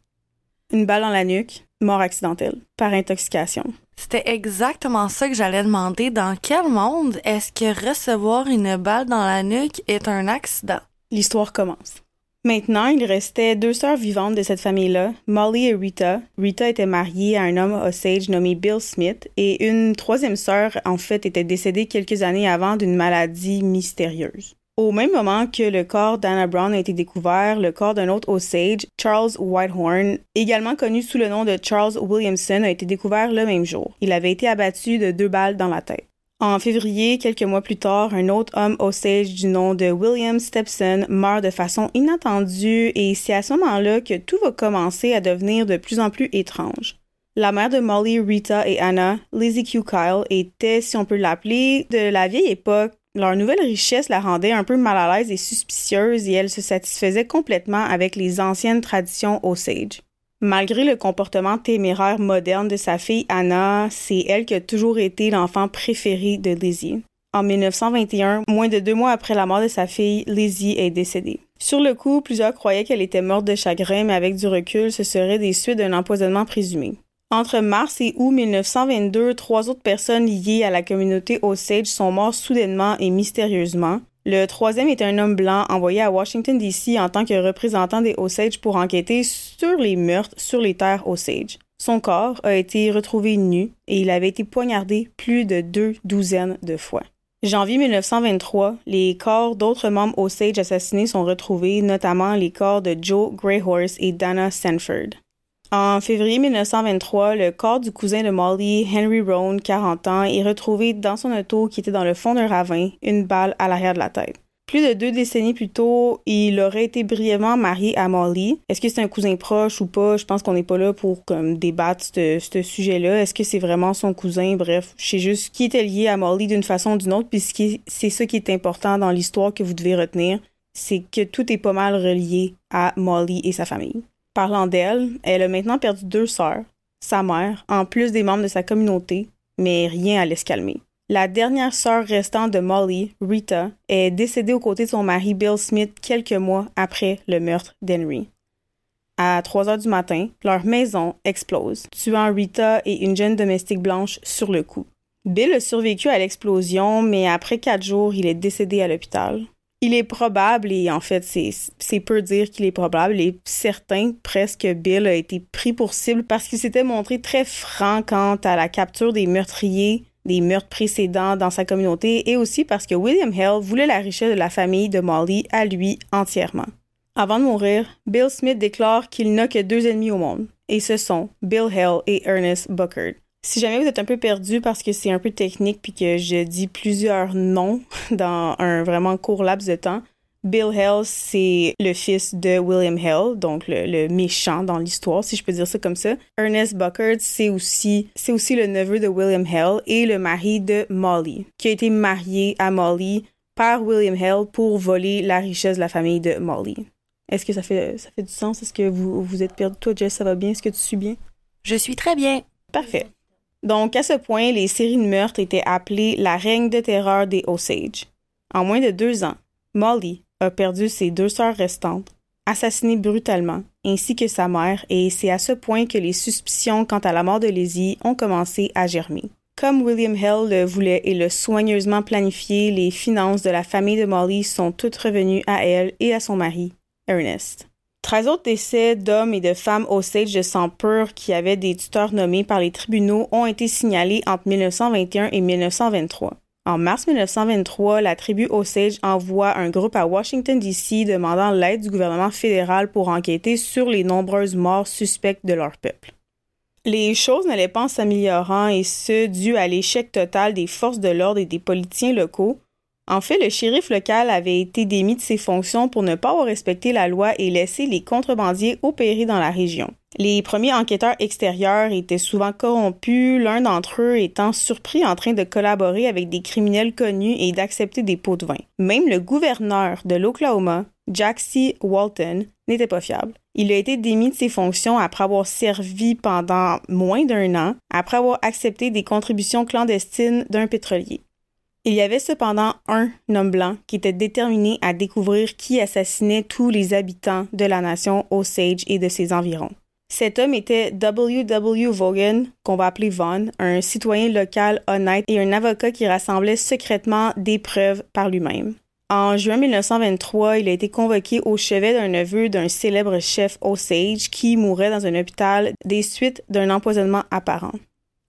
Speaker 1: Une balle dans la nuque, mort accidentelle, par intoxication.
Speaker 2: C'était exactement ça que j'allais demander. Dans quel monde est-ce que recevoir une balle dans la nuque est un accident?
Speaker 1: L'histoire commence. Maintenant, il restait deux sœurs vivantes de cette famille-là, Molly et Rita. Rita était mariée à un homme Osage nommé Bill Smith et une troisième sœur, en fait, était décédée quelques années avant d'une maladie mystérieuse. Au même moment que le corps d'Anna Brown a été découvert, le corps d'un autre Osage, Charles Whitehorn, également connu sous le nom de Charles Williamson, a été découvert le même jour. Il avait été abattu de deux balles dans la tête. En février, quelques mois plus tard, un autre homme Osage du nom de William Stepson meurt de façon inattendue et c'est à ce moment-là que tout va commencer à devenir de plus en plus étrange. La mère de Molly, Rita et Anna, Lizzie Q. Kyle, était, si on peut l'appeler, de la vieille époque. Leur nouvelle richesse la rendait un peu mal à l'aise et suspicieuse et elle se satisfaisait complètement avec les anciennes traditions Osage. Malgré le comportement téméraire moderne de sa fille Anna, c'est elle qui a toujours été l'enfant préféré de Lizzie. En 1921, moins de deux mois après la mort de sa fille, Lizzie est décédée. Sur le coup, plusieurs croyaient qu'elle était morte de chagrin, mais avec du recul, ce serait des suites d'un empoisonnement présumé. Entre mars et août 1922, trois autres personnes liées à la communauté Osage sont mortes soudainement et mystérieusement. Le troisième est un homme blanc envoyé à Washington, D.C. en tant que représentant des Osage pour enquêter sur les meurtres sur les terres Osage. Son corps a été retrouvé nu et il avait été poignardé plus de deux douzaines de fois. Janvier 1923, les corps d'autres membres Osage assassinés sont retrouvés, notamment les corps de Joe Greyhorse et Dana Sanford. En février 1923, le corps du cousin de Molly, Henry Roan, 40 ans, est retrouvé dans son auto qui était dans le fond d'un ravin, une balle à l'arrière de la tête. Plus de deux décennies plus tôt, il aurait été brièvement marié à Molly. Est-ce que c'est un cousin proche ou pas? Je pense qu'on n'est pas là pour comme, débattre ce, sujet-là. Est-ce que c'est vraiment son cousin? Bref, je sais juste qui était lié à Molly d'une façon ou d'une autre, puisque c'est ça qui est important dans l'histoire que vous devez retenir. C'est que tout est pas mal relié à Molly et sa famille. Parlant d'elle, elle a maintenant perdu deux sœurs, sa mère, en plus des membres de sa communauté, mais rien à se calmer. La dernière sœur restante de Molly, Rita, est décédée aux côtés de son mari Bill Smith quelques mois après le meurtre d'Henry. À 3 heures du matin, leur maison explose, tuant Rita et une jeune domestique blanche sur le coup. Bill a survécu à l'explosion, mais après quatre jours, il est décédé à l'hôpital. Il est probable, et en fait, c'est peu dire qu'il est probable, et certain presque que Bill a été pris pour cible parce qu'il s'était montré très franc quant à la capture des meurtriers des meurtres précédents dans sa communauté et aussi parce que William Hell voulait la richesse de la famille de Molly à lui entièrement. Avant de mourir, Bill Smith déclare qu'il n'a que deux ennemis au monde, et ce sont Bill Hell et Ernest Buckard. Si jamais vous êtes un peu perdu parce que c'est un peu technique puis que je dis plusieurs noms dans un vraiment court laps de temps, Bill Hell, c'est le fils de William Hell, donc le, méchant dans l'histoire, si je peux dire ça comme ça. Ernest Buckard, c'est aussi, c'est aussi le neveu de William Hell et le mari de Molly, qui a été marié à Molly par William Hell pour voler la richesse de la famille de Molly. Est-ce que ça fait, ça fait du sens? Est-ce que vous, vous êtes perdu? Toi, Jess, ça va bien? Est-ce que tu suis bien?
Speaker 2: Je suis très bien.
Speaker 1: Parfait. Donc, à ce point, les séries de meurtres étaient appelées la règne de terreur des Osage. En moins de deux ans, Molly a perdu ses deux sœurs restantes, assassinée brutalement, ainsi que sa mère, et c'est à ce point que les suspicions quant à la mort de Lizzie ont commencé à germer. Comme William Hill le voulait et le soigneusement planifié, les finances de la famille de Molly sont toutes revenues à elle et à son mari, Ernest. Treize autres décès d'hommes et de femmes Osage de sang pur qui avaient des tuteurs nommés par les tribunaux ont été signalés entre 1921 et 1923. En mars 1923, la tribu Osage envoie un groupe à Washington, D.C. demandant l'aide du gouvernement fédéral pour enquêter sur les nombreuses morts suspectes de leur peuple. Les choses n'allaient pas en s'améliorant et ce, dû à l'échec total des forces de l'ordre et des politiciens locaux, en fait, le shérif local avait été démis de ses fonctions pour ne pas avoir respecté la loi et laisser les contrebandiers opérer dans la région. Les premiers enquêteurs extérieurs étaient souvent corrompus, l'un d'entre eux étant surpris en train de collaborer avec des criminels connus et d'accepter des pots de vin. Même le gouverneur de l'Oklahoma, Jack C. Walton, n'était pas fiable. Il a été démis de ses fonctions après avoir servi pendant moins d'un an, après avoir accepté des contributions clandestines d'un pétrolier. Il y avait cependant un homme blanc qui était déterminé à découvrir qui assassinait tous les habitants de la nation Osage et de ses environs. Cet homme était W.W. Vaughan, qu'on va appeler Vaughn, un citoyen local honnête et un avocat qui rassemblait secrètement des preuves par lui-même. En juin 1923, il a été convoqué au chevet d'un neveu d'un célèbre chef Osage qui mourait dans un hôpital des suites d'un empoisonnement apparent.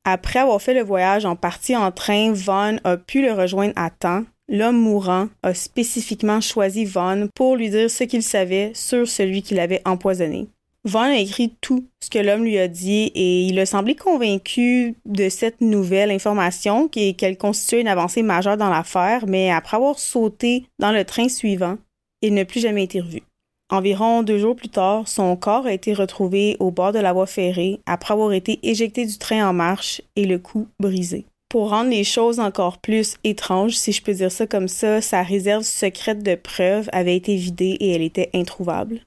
Speaker 1: Après avoir fait le voyage en partie en train, Vaughn a pu le rejoindre à temps. L'homme mourant a spécifiquement choisi Vaughn pour lui dire ce qu'il savait sur celui qui l'avait empoisonné. Vaughn a écrit tout ce que l'homme lui a dit et il a semblé convaincu de cette nouvelle information qu'elle constituait une avancée majeure dans l'affaire, mais après avoir sauté dans le train suivant, il n'a plus jamais été revu. Environ deux jours plus tard, son corps a été retrouvé au bord de la voie ferrée après avoir été éjecté du train en marche et le cou brisé. Pour rendre les choses encore plus étranges, si je peux dire ça comme ça, sa réserve secrète de preuves avait été vidée et elle était introuvable.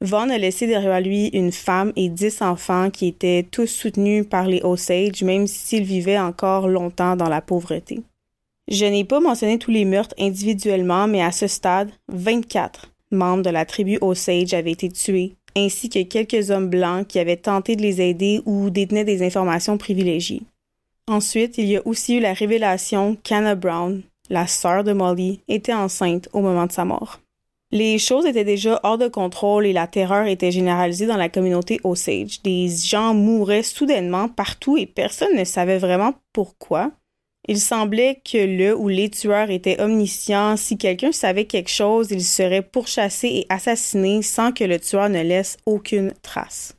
Speaker 1: Vaughn a laissé derrière lui une femme et dix enfants qui étaient tous soutenus par les Osage, même s'ils vivaient encore longtemps dans la pauvreté. Je n'ai pas mentionné tous les meurtres individuellement, mais à ce stade, 24 membres de la tribu Osage avaient été tués, ainsi que quelques hommes blancs qui avaient tenté de les aider ou détenaient des informations privilégiées. Ensuite, il y a aussi eu la révélation qu'Anna Brown, la sœur de Molly, était enceinte au moment de sa mort. Les choses étaient déjà hors de contrôle et la terreur était généralisée dans la communauté Osage. Des gens mouraient soudainement partout et personne ne savait vraiment pourquoi. Il semblait que le ou les tueurs étaient omniscients. Si quelqu'un savait quelque chose, il serait pourchassé et assassiné sans que le tueur ne laisse aucune trace.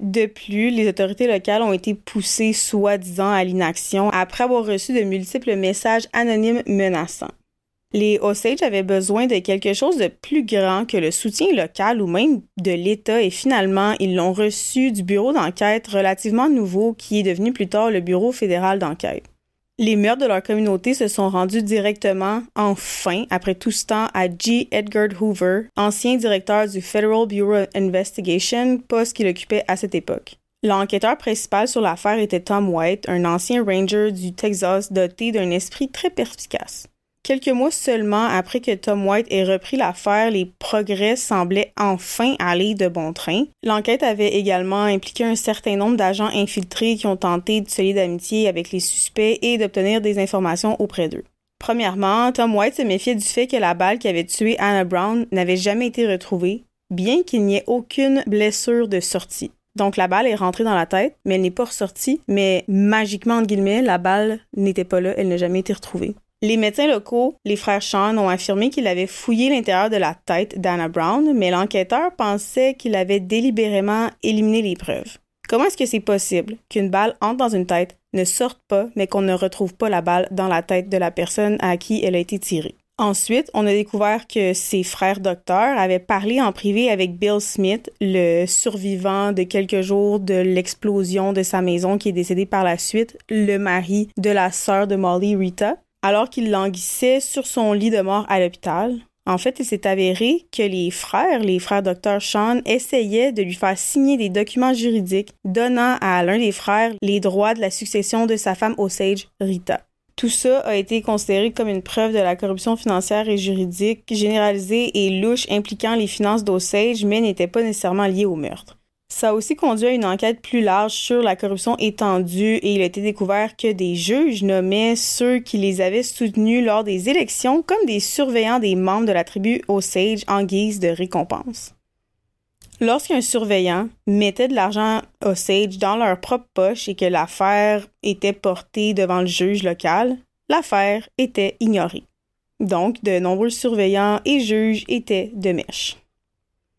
Speaker 1: De plus, les autorités locales ont été poussées soi-disant à l'inaction après avoir reçu de multiples messages anonymes menaçants. Les Osage avaient besoin de quelque chose de plus grand que le soutien local ou même de l'État et finalement, ils l'ont reçu du bureau d'enquête relativement nouveau qui est devenu plus tard le Bureau fédéral d'enquête. Les meurtres de leur communauté se sont rendus directement, enfin, après tout ce temps, à G. Edgar Hoover, ancien directeur du Federal Bureau of Investigation, poste qu'il occupait à cette époque. L'enquêteur principal sur l'affaire était Tom White, un ancien ranger du Texas doté d'un esprit très perspicace. Quelques mois seulement après que Tom White ait repris l'affaire, les progrès semblaient enfin aller de bon train. L'enquête avait également impliqué un certain nombre d'agents infiltrés qui ont tenté de se lier d'amitié avec les suspects et d'obtenir des informations auprès d'eux. Premièrement, Tom White se méfiait du fait que la balle qui avait tué Anna Brown n'avait jamais été retrouvée, bien qu'il n'y ait aucune blessure de sortie. Donc la balle est rentrée dans la tête, mais elle n'est pas ressortie, mais magiquement, entre guillemets, la balle n'était pas là, elle n'a jamais été retrouvée. Les médecins locaux, les frères Sean, ont affirmé qu'il avait fouillé l'intérieur de la tête d'Anna Brown, mais l'enquêteur pensait qu'il avait délibérément éliminé les preuves. Comment est-ce que c'est possible qu'une balle entre dans une tête, ne sorte pas, mais qu'on ne retrouve pas la balle dans la tête de la personne à qui elle a été tirée? Ensuite, on a découvert que ses frères docteurs avaient parlé en privé avec Bill Smith, le survivant de quelques jours de l'explosion de sa maison qui est décédé par la suite, le mari de la sœur de Molly, Rita alors qu'il languissait sur son lit de mort à l'hôpital. En fait, il s'est avéré que les frères, les frères Dr. Sean, essayaient de lui faire signer des documents juridiques donnant à l'un des frères les droits de la succession de sa femme Osage, Rita. Tout ça a été considéré comme une preuve de la corruption financière et juridique généralisée et louche impliquant les finances d'Osage, mais n'était pas nécessairement liée au meurtre. Ça a aussi conduit à une enquête plus large sur la corruption étendue et il a été découvert que des juges nommaient ceux qui les avaient soutenus lors des élections comme des surveillants des membres de la tribu Osage en guise de récompense. Lorsqu'un surveillant mettait de l'argent Osage dans leur propre poche et que l'affaire était portée devant le juge local, l'affaire était ignorée. Donc, de nombreux surveillants et juges étaient de mèche.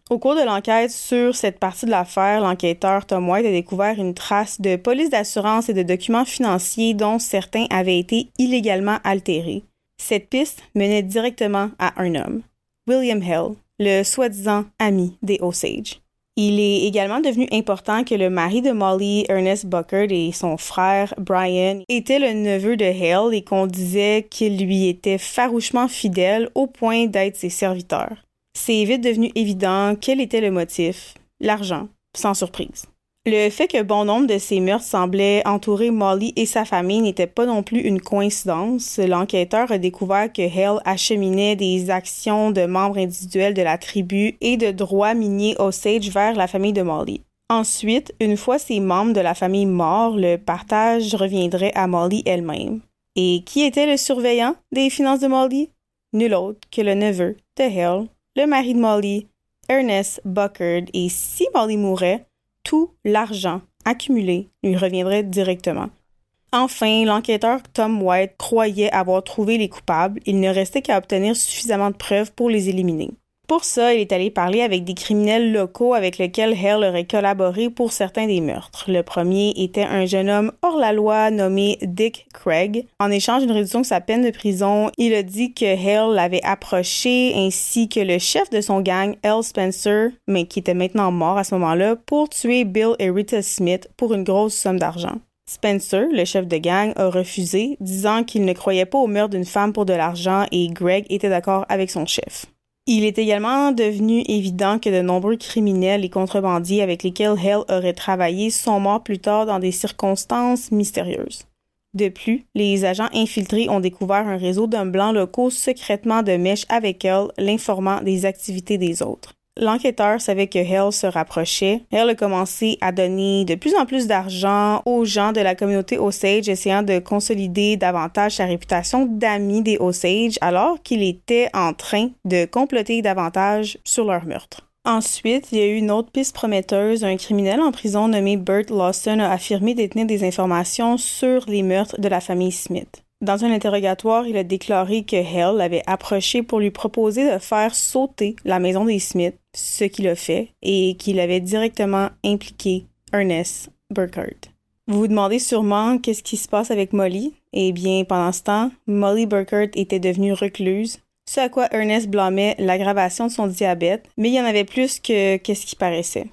Speaker 1: Au cours de l'enquête sur cette partie de l'affaire, l'enquêteur Tom White a découvert une trace de police d'assurance et de documents financiers dont certains avaient été illégalement altérés. Cette piste menait directement à un homme, William Hill, le soi-disant ami des Osage. Il est également devenu important que le mari de Molly, Ernest Buckard, et son frère Brian étaient le neveu de Hale et qu'on disait qu'il lui était farouchement fidèle au point d'être ses serviteurs c'est vite devenu évident quel était le motif, l'argent, sans surprise. Le fait que bon nombre de ces meurtres semblaient entourer Molly et sa famille n'était pas non plus une coïncidence. L'enquêteur a découvert que Hale acheminait des actions de membres individuels de la tribu et de droits miniers Osage vers la famille de Molly. Ensuite, une fois ces membres de la famille morts, le partage reviendrait à Molly elle-même. Et qui était le surveillant des finances de Molly? Nul autre que le neveu de Hale, le mari de Molly, Ernest Buckard, et si Molly mourait, tout l'argent accumulé lui reviendrait directement. Enfin, l'enquêteur Tom White croyait avoir trouvé les coupables, il ne restait qu'à obtenir suffisamment de preuves pour les éliminer. Pour ça, il est allé parler avec des criminels locaux avec lesquels Hale aurait collaboré pour certains des meurtres. Le premier était un jeune homme hors la loi nommé Dick Craig. En échange d'une réduction de sa peine de prison, il a dit que Hale l'avait approché ainsi que le chef de son gang, L. Spencer, mais qui était maintenant mort à ce moment-là, pour tuer Bill et Rita Smith pour une grosse somme d'argent. Spencer, le chef de gang, a refusé, disant qu'il ne croyait pas au meurtre d'une femme pour de l'argent et Greg était d'accord avec son chef. Il est également devenu évident que de nombreux criminels et contrebandiers avec lesquels Hale aurait travaillé sont morts plus tard dans des circonstances mystérieuses. De plus, les agents infiltrés ont découvert un réseau d'hommes blancs locaux secrètement de mèche avec elle, l'informant des activités des autres. L'enquêteur savait que Hale se rapprochait. Hale a commencé à donner de plus en plus d'argent aux gens de la communauté Osage, essayant de consolider davantage sa réputation d'ami des Osage, alors qu'il était en train de comploter davantage sur leur meurtre. Ensuite, il y a eu une autre piste prometteuse. Un criminel en prison nommé Burt Lawson a affirmé détenir des informations sur les meurtres de la famille Smith. Dans un interrogatoire, il a déclaré que Hale l'avait approché pour lui proposer de faire sauter la maison des Smith, ce qu'il a fait, et qu'il avait directement impliqué Ernest Burkhardt. Vous vous demandez sûrement qu'est-ce qui se passe avec Molly? Eh bien, pendant ce temps, Molly Burkhardt était devenue recluse, ce à quoi Ernest blâmait l'aggravation de son diabète, mais il y en avait plus que qu'est-ce qui paraissait.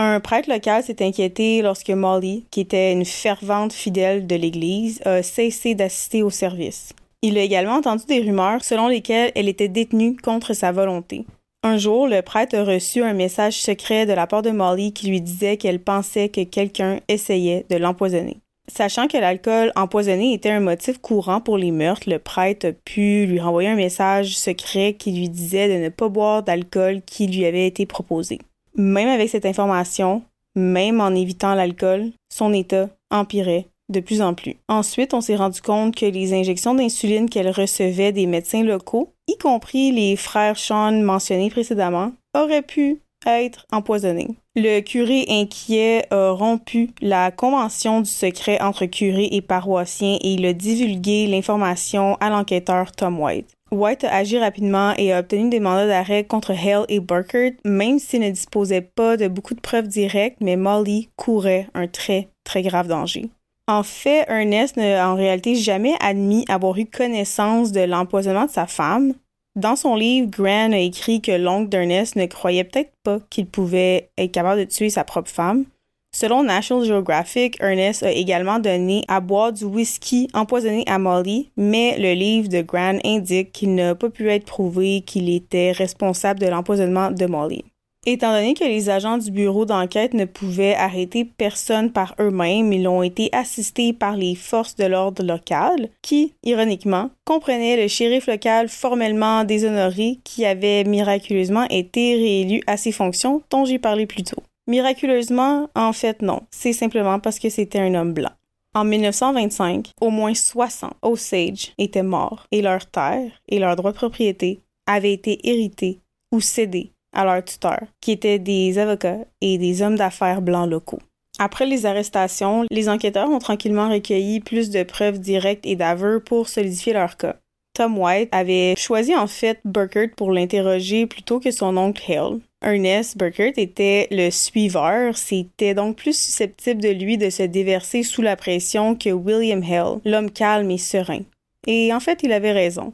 Speaker 1: Un prêtre local s'est inquiété lorsque Molly, qui était une fervente fidèle de l'Église, a cessé d'assister au service. Il a également entendu des rumeurs selon lesquelles elle était détenue contre sa volonté. Un jour, le prêtre a reçu un message secret de la part de Molly qui lui disait qu'elle pensait que quelqu'un essayait de l'empoisonner. Sachant que l'alcool empoisonné était un motif courant pour les meurtres, le prêtre a pu lui renvoyer un message secret qui lui disait de ne pas boire d'alcool qui lui avait été proposé. Même avec cette information, même en évitant l'alcool, son état empirait de plus en plus. Ensuite, on s'est rendu compte que les injections d'insuline qu'elle recevait des médecins locaux, y compris les frères Sean mentionnés précédemment, auraient pu être empoisonnées. Le curé inquiet a rompu la convention du secret entre curé et paroissien et il a divulgué l'information à l'enquêteur Tom White. White a agi rapidement et a obtenu des mandats d'arrêt contre Hale et Burkert, même s'il ne disposait pas de beaucoup de preuves directes, mais Molly courait un très, très grave danger. En fait, Ernest n'a en réalité jamais admis avoir eu connaissance de l'empoisonnement de sa femme. Dans son livre, Gran a écrit que l'oncle d'Ernest ne croyait peut-être pas qu'il pouvait être capable de tuer sa propre femme. Selon National Geographic, Ernest a également donné à boire du whisky empoisonné à Molly, mais le livre de Grant indique qu'il n'a pas pu être prouvé qu'il était responsable de l'empoisonnement de Molly. Étant donné que les agents du bureau d'enquête ne pouvaient arrêter personne par eux-mêmes, ils ont été assistés par les forces de l'ordre local, qui, ironiquement, comprenaient le shérif local formellement déshonoré qui avait miraculeusement été réélu à ses fonctions dont j'ai parlé plus tôt. Miraculeusement, en fait non, c'est simplement parce que c'était un homme blanc. En 1925, au moins 60 Osage étaient morts et leurs terres et leurs droits de propriété avaient été hérités ou cédés à leurs tuteurs, qui étaient des avocats et des hommes d'affaires blancs locaux. Après les arrestations, les enquêteurs ont tranquillement recueilli plus de preuves directes et d'aveux pour solidifier leur cas. Tom White avait choisi en fait Burkert pour l'interroger plutôt que son oncle Hale. Ernest Burkert était le suiveur, c'était donc plus susceptible de lui de se déverser sous la pression que William Hale, l'homme calme et serein. Et en fait, il avait raison.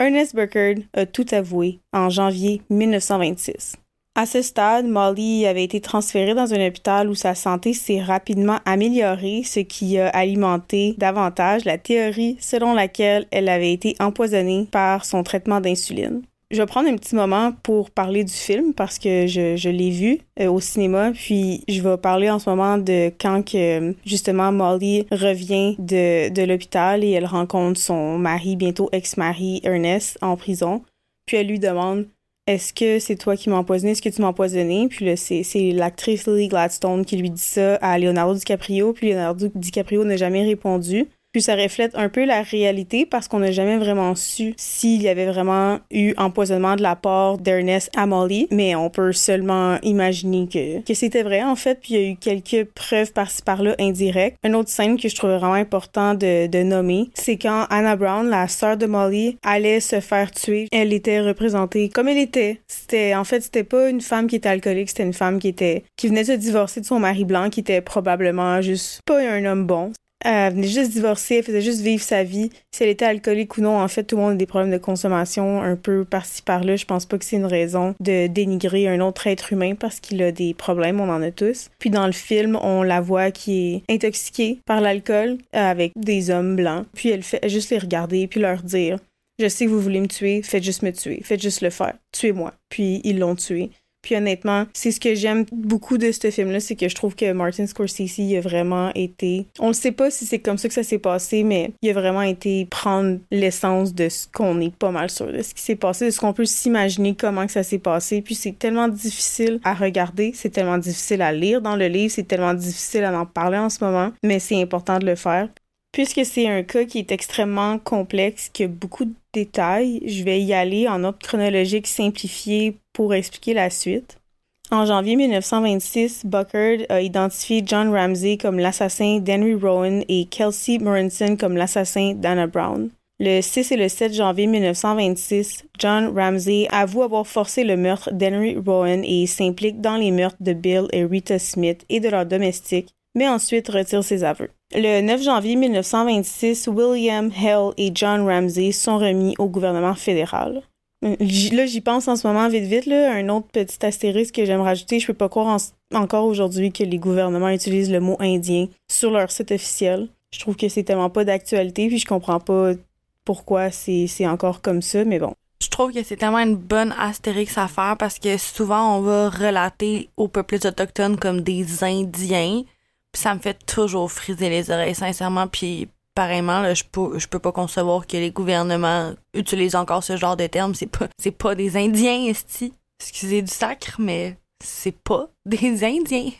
Speaker 1: Ernest Burkert a tout avoué en janvier 1926. À ce stade, Molly avait été transférée dans un hôpital où sa santé s'est rapidement améliorée, ce qui a alimenté davantage la théorie selon laquelle elle avait été empoisonnée par son traitement d'insuline. Je vais prendre un petit moment pour parler du film parce que je, l'ai vu euh, au cinéma, puis je vais parler en ce moment de quand que justement Molly revient de, de l'hôpital et elle rencontre son mari, bientôt ex-mari Ernest, en prison. Puis elle lui demande Est-ce que c'est toi qui m'as empoisonné? Est-ce que tu m'as empoisonné? Puis là, c'est, c'est l'actrice Lily Gladstone qui lui dit ça à Leonardo DiCaprio, puis Leonardo DiCaprio n'a jamais répondu. Puis ça reflète un peu la réalité parce qu'on n'a jamais vraiment su s'il y avait vraiment eu empoisonnement de la part d'Ernest à Molly, mais on peut seulement imaginer que, que c'était vrai en fait. Puis il y a eu quelques preuves par-ci par-là indirectes. Une autre scène que je trouve vraiment important de, de nommer, c'est quand Anna Brown, la sœur de Molly, allait se faire tuer. Elle était représentée comme elle était. C'était en fait c'était pas une femme qui était alcoolique, c'était une femme qui était qui venait de se divorcer de son mari blanc, qui était probablement juste pas un homme bon. Elle venait juste divorcer, elle faisait juste vivre sa vie. Si elle était alcoolique ou non, en fait, tout le monde a des problèmes de consommation un peu par-ci par-là. Je pense pas que c'est une raison de dénigrer un autre être humain parce qu'il a des problèmes, on en a tous. Puis dans le film, on la voit qui est intoxiquée par l'alcool euh, avec des hommes blancs. Puis elle fait juste les regarder puis leur dire Je sais que vous voulez me tuer, faites juste me tuer, faites juste le faire, tuez-moi. Puis ils l'ont tué. Puis honnêtement, c'est ce que j'aime beaucoup de ce film-là, c'est que je trouve que Martin Scorsese a vraiment été. On ne sait pas si c'est comme ça que ça s'est passé, mais il a vraiment été prendre l'essence de ce qu'on est pas mal sûr de ce qui s'est passé, de ce qu'on peut s'imaginer comment ça s'est passé. Puis c'est tellement difficile à regarder, c'est tellement difficile à lire dans le livre, c'est tellement difficile à en parler en ce moment, mais c'est important de le faire. Puisque c'est un cas qui est extrêmement complexe, qui a beaucoup de détails, je vais y aller en ordre chronologique simplifié pour expliquer la suite. En janvier 1926, Buckard a identifié John Ramsey comme l'assassin d'Henry Rowan et Kelsey Morinson comme l'assassin d'Anna Brown. Le 6 et le 7 janvier 1926, John Ramsey avoue avoir forcé le meurtre d'Henry Rowan et s'implique dans les meurtres de Bill et Rita Smith et de leurs domestiques, mais ensuite retire ses aveux. Le 9 janvier 1926, William Hell et John Ramsey sont remis au gouvernement fédéral. Euh, là, j'y pense en ce moment vite vite. Là, un autre petit astérisque que j'aime rajouter, je peux pas croire encore aujourd'hui que les gouvernements utilisent le mot indien sur leur site officiel. Je trouve que c'est tellement pas d'actualité, puis je comprends pas pourquoi c'est encore comme ça, mais bon.
Speaker 2: Je trouve que c'est tellement une bonne astérix à faire parce que souvent on va relater aux peuples autochtones comme des Indiens, ça me fait toujours friser les oreilles, sincèrement. Puis pareillement, là, je peux, je peux pas concevoir que les gouvernements utilisent encore ce genre de termes. C'est pas, c'est pas des Indiens, esti. Excusez du sacre, mais c'est pas des Indiens.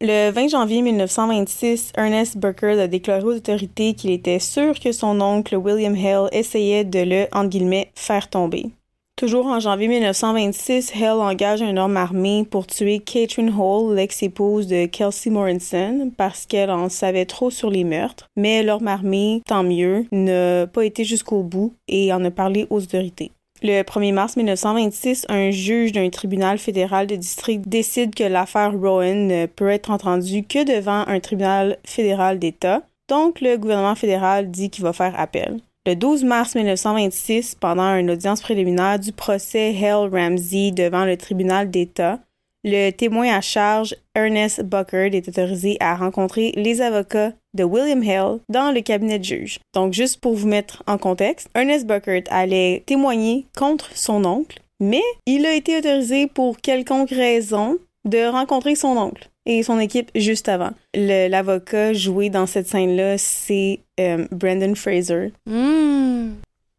Speaker 1: Le 20 janvier 1926, Ernest Burkert a déclaré aux autorités qu'il était sûr que son oncle William Hale essayait de le, faire tomber. Toujours en janvier 1926, Hale engage un homme armé pour tuer Catherine Hall, l'ex-épouse de Kelsey Morinson, parce qu'elle en savait trop sur les meurtres. Mais l'homme armé, tant mieux, n'a pas été jusqu'au bout et en a parlé aux autorités. Le 1er mars 1926, un juge d'un tribunal fédéral de district décide que l'affaire Rowan ne peut être entendue que devant un tribunal fédéral d'État. Donc, le gouvernement fédéral dit qu'il va faire appel. Le 12 mars 1926, pendant une audience préliminaire du procès Hale Ramsey devant le tribunal d'État, le témoin à charge, Ernest Buckard, est autorisé à rencontrer les avocats de William Hale dans le cabinet de juge. Donc, juste pour vous mettre en contexte, Ernest Buckard allait témoigner contre son oncle, Mais il a été autorisé pour quelconque raison de rencontrer son oncle et son équipe juste avant. L'avocat joué dans cette scène-là, c'est euh, Brandon Fraser.
Speaker 2: Hmm.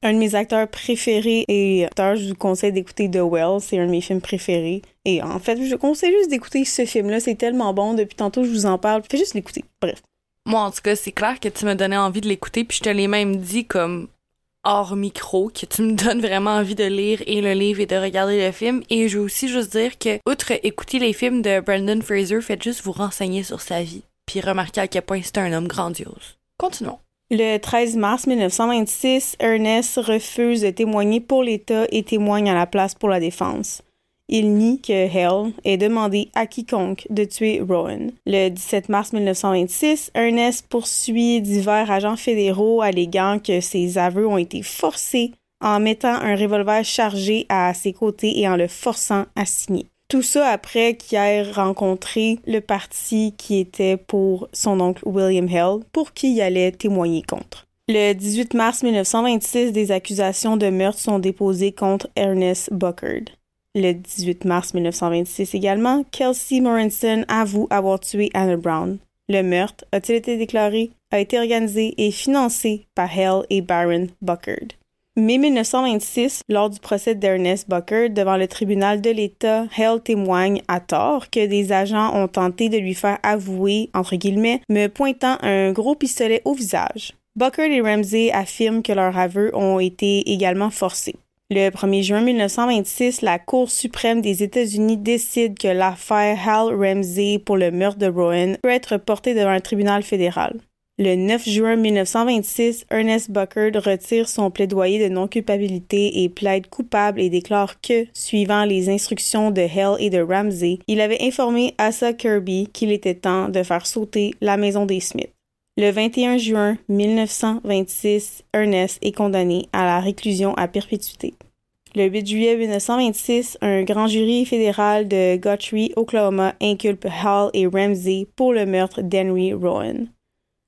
Speaker 1: Un de mes acteurs préférés et acteurs, je vous conseille d'écouter The Well, c'est un de mes films préférés. Et en fait, je vous conseille juste d'écouter ce film-là, c'est tellement bon, depuis tantôt je vous en parle, fais juste l'écouter. Bref.
Speaker 2: Moi, en tout cas, c'est clair que tu me donnais envie de l'écouter, puis je te l'ai même dit comme hors micro, que tu me donnes vraiment envie de lire et le livre et de regarder le film. Et je veux aussi juste dire que, outre écouter les films de Brandon Fraser, faites juste vous renseigner sur sa vie, puis remarquer à quel point c'est un homme grandiose. Continuons.
Speaker 1: Le 13 mars 1926, Ernest refuse de témoigner pour l'État et témoigne à la place pour la défense. Il nie que Hale ait demandé à quiconque de tuer Rowan. Le 17 mars 1926, Ernest poursuit divers agents fédéraux alléguant que ses aveux ont été forcés en mettant un revolver chargé à ses côtés et en le forçant à signer. Tout ça après qu'il ait rencontré le parti qui était pour son oncle William Hill, pour qui il allait témoigner contre. Le 18 mars 1926, des accusations de meurtre sont déposées contre Ernest Buckard. Le 18 mars 1926 également, Kelsey Morinson avoue avoir tué Anna Brown. Le meurtre, a-t-il été déclaré, a été organisé et financé par Hale et Baron Buckard. Mai 1926, lors du procès d'Ernest Bucker devant le tribunal de l'État, Hale témoigne à tort que des agents ont tenté de lui faire avouer, entre guillemets, me pointant un gros pistolet au visage. Bucker et Ramsey affirment que leurs aveux ont été également forcés. Le 1er juin 1926, la Cour suprême des États-Unis décide que l'affaire Hal Ramsey pour le meurtre de Rowan peut être portée devant un tribunal fédéral. Le 9 juin 1926, Ernest Buckard retire son plaidoyer de non-culpabilité et plaide coupable et déclare que, suivant les instructions de Hell et de Ramsey, il avait informé Asa Kirby qu'il était temps de faire sauter la maison des Smiths. Le 21 juin 1926, Ernest est condamné à la réclusion à perpétuité. Le 8 juillet 1926, un grand jury fédéral de Guthrie, Oklahoma, inculpe Hall et Ramsey pour le meurtre d'Henry Rowan.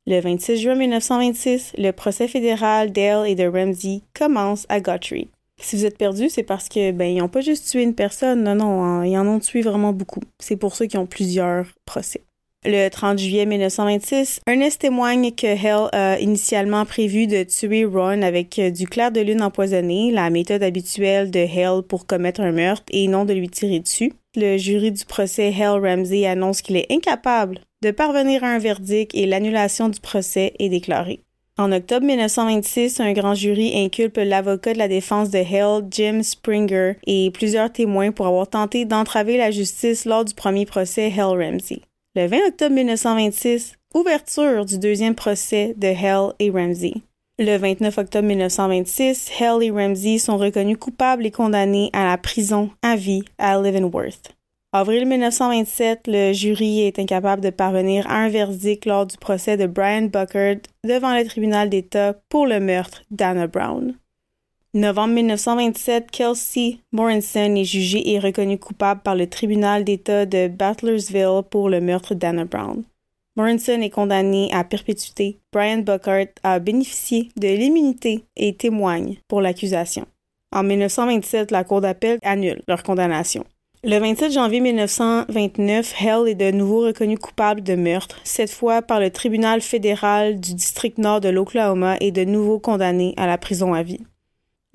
Speaker 1: Le 26 juin 1926, le procès fédéral d'Ale et de Ramsey commence à Guthrie. Si vous êtes perdu, c'est parce que ben ils n'ont pas juste tué une personne, non non, hein, ils en ont tué vraiment beaucoup. C'est pour ça qu'ils ont plusieurs procès. Le 30 juillet 1926, Ernest témoigne que Hale a initialement prévu de tuer Ron avec du clair de lune empoisonné, la méthode habituelle de Hale pour commettre un meurtre et non de lui tirer dessus. Le jury du procès Hale Ramsey annonce qu'il est incapable de parvenir à un verdict et l'annulation du procès est déclarée. En octobre 1926, un grand jury inculpe l'avocat de la défense de Hale, Jim Springer, et plusieurs témoins pour avoir tenté d'entraver la justice lors du premier procès Hale Ramsey. Le 20 octobre 1926, ouverture du deuxième procès de Hale et Ramsey. Le 29 octobre 1926, Hale et Ramsey sont reconnus coupables et condamnés à la prison à vie à Leavenworth. Avril 1927, le jury est incapable de parvenir à un verdict lors du procès de Brian Buckard devant le tribunal d'État pour le meurtre d'Anna Brown. Novembre 1927, Kelsey Morinson est jugé et reconnu coupable par le tribunal d'État de Butlersville pour le meurtre d'Anna Brown. Morinson est condamné à perpétuité. Brian Buckard a bénéficié de l'immunité et témoigne pour l'accusation. En 1927, la Cour d'appel annule leur condamnation. Le 27 janvier 1929, Hell est de nouveau reconnu coupable de meurtre, cette fois par le tribunal fédéral du district nord de l'Oklahoma et de nouveau condamné à la prison à vie.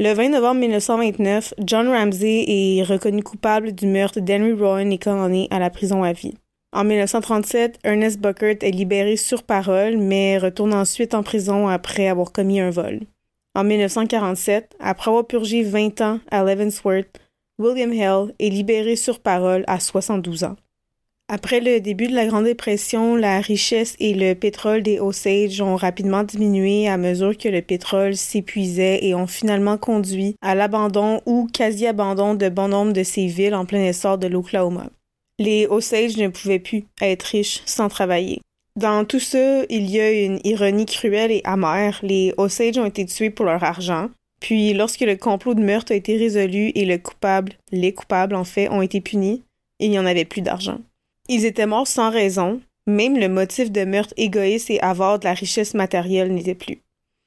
Speaker 1: Le 20 novembre 1929, John Ramsey est reconnu coupable du meurtre d'Henry Rowan et condamné à la prison à vie. En 1937, Ernest Buckert est libéré sur parole, mais retourne ensuite en prison après avoir commis un vol. En 1947, après avoir purgé 20 ans à Leavenworth, William Hale est libéré sur parole à 72 ans. Après le début de la Grande Dépression, la richesse et le pétrole des Osage ont rapidement diminué à mesure que le pétrole s'épuisait et ont finalement conduit à l'abandon ou quasi-abandon de bon nombre de ces villes en plein essor de l'Oklahoma. Les Osage ne pouvaient plus être riches sans travailler. Dans tout ça, il y a une ironie cruelle et amère. Les Osage ont été tués pour leur argent, puis, lorsque le complot de meurtre a été résolu et le coupable, les coupables en fait, ont été punis, il n'y en avait plus d'argent. Ils étaient morts sans raison, même le motif de meurtre égoïste et avare de la richesse matérielle n'était plus.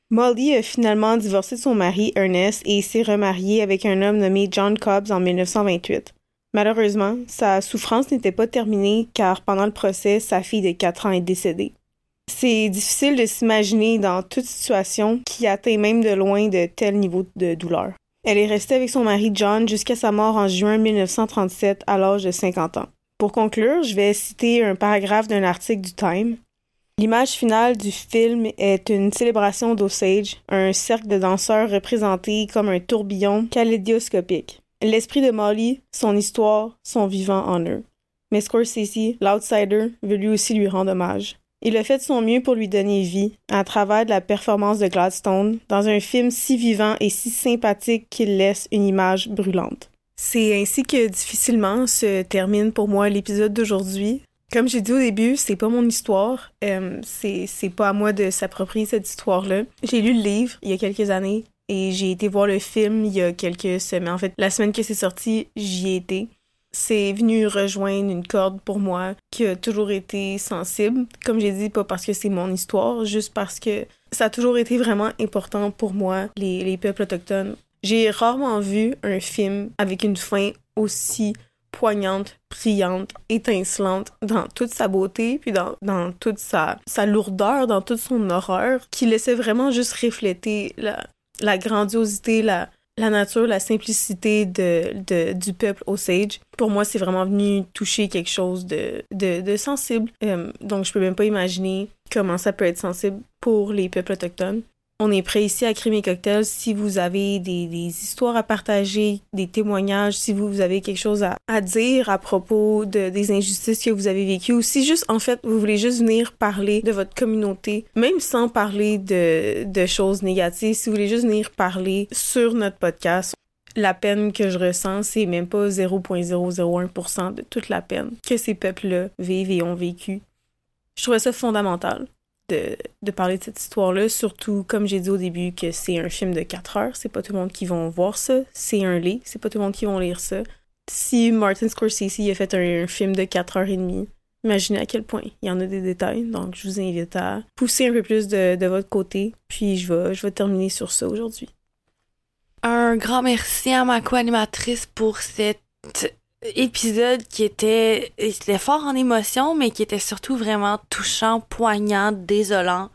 Speaker 1: Molly a finalement divorcé de son mari Ernest et s'est remariée avec un homme nommé John Cobbs en 1928. Malheureusement, sa souffrance n'était pas terminée car pendant le procès, sa fille de 4 ans est décédée. C'est difficile de s'imaginer dans toute situation qui atteint même de loin de tels niveaux de douleur. Elle est restée avec son mari John jusqu'à sa mort en juin 1937 à l'âge de 50 ans. Pour conclure, je vais citer un paragraphe d'un article du Time. L'image finale du film est une célébration d'Osage, un cercle de danseurs représentés comme un tourbillon kaléidoscopique. L'esprit de Molly, son histoire, sont vivants en eux. Mais Scorsese, l'outsider, veut lui aussi lui rendre hommage. Il a fait de son mieux pour lui donner vie, à travers la performance de Gladstone, dans un film si vivant et si sympathique qu'il laisse une image brûlante. C'est ainsi que difficilement se termine pour moi l'épisode d'aujourd'hui. Comme j'ai dit au début, c'est pas mon histoire. Euh, c'est, pas à moi de s'approprier cette histoire-là. J'ai lu le livre il y a quelques années et j'ai été voir le film il y a quelques semaines. En fait, la semaine que c'est sorti, j'y ai été c'est venu rejoindre une corde pour moi qui a toujours été sensible. Comme j'ai dit, pas parce que c'est mon histoire, juste parce que ça a toujours été vraiment important pour moi, les peuples autochtones. J'ai rarement vu un film avec une fin aussi poignante, brillante, étincelante dans toute sa beauté, puis dans, dans toute sa, sa lourdeur, dans toute son horreur, qui laissait vraiment juste refléter la, la grandiosité, la, la nature, la simplicité de, de, du peuple Osage, pour moi, c'est vraiment venu toucher quelque chose de, de, sensible. Euh, donc, je peux même pas imaginer comment ça peut être sensible pour les peuples autochtones. On est prêt ici à créer mes cocktails si vous avez des, histoires à partager, des témoignages, si vous, avez quelque chose à, dire à propos de, des injustices que vous avez vécues, ou si juste, en fait, vous voulez juste venir parler de votre communauté, même sans parler de, de choses négatives, si vous voulez juste venir parler sur notre podcast, la peine que je ressens, c'est même pas 0.001% de toute la peine que ces peuples-là vivent et ont vécu. Je trouvais ça fondamental de, parler de cette histoire-là, surtout comme j'ai dit au début que c'est un film de 4 heures, c'est pas tout le monde qui va voir ça, c'est un livre, c'est pas tout le monde qui va lire ça. Si Martin Scorsese a fait un, film de 4 heures et demie, imaginez à quel point il y en a des détails, donc je vous invite à pousser un peu plus de, de votre côté, puis je vais, je vais terminer sur ça aujourd'hui.
Speaker 2: Un grand merci à ma co-animatrice pour cette épisode qui était, était fort en émotion, mais qui était surtout vraiment touchant, poignant, désolant.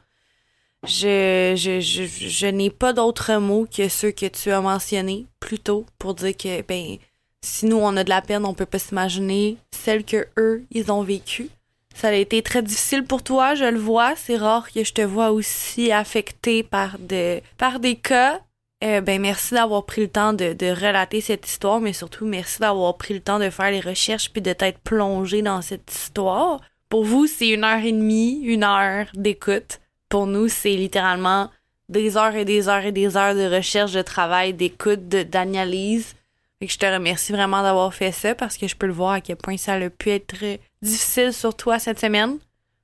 Speaker 2: Je, je, je, je n'ai pas d'autres mots que ceux que tu as mentionnés plus tôt pour dire que, ben, si nous on a de la peine, on peut pas s'imaginer celle que eux, ils ont vécu. Ça a été très difficile pour toi, je le vois. C'est rare que je te vois aussi affecté par, de, par des cas euh, ben merci d'avoir pris le temps de, relater cette histoire, mais surtout merci d'avoir pris le temps de faire les recherches puis de t'être plongé dans cette histoire. Pour vous, c'est une heure et demie, une heure d'écoute. Pour nous, c'est littéralement des heures et des heures et des heures de recherche, de travail, d'écoute, d'analyse. Et je te remercie vraiment d'avoir fait ça parce que je peux le voir à quel point ça a pu être difficile sur toi cette semaine.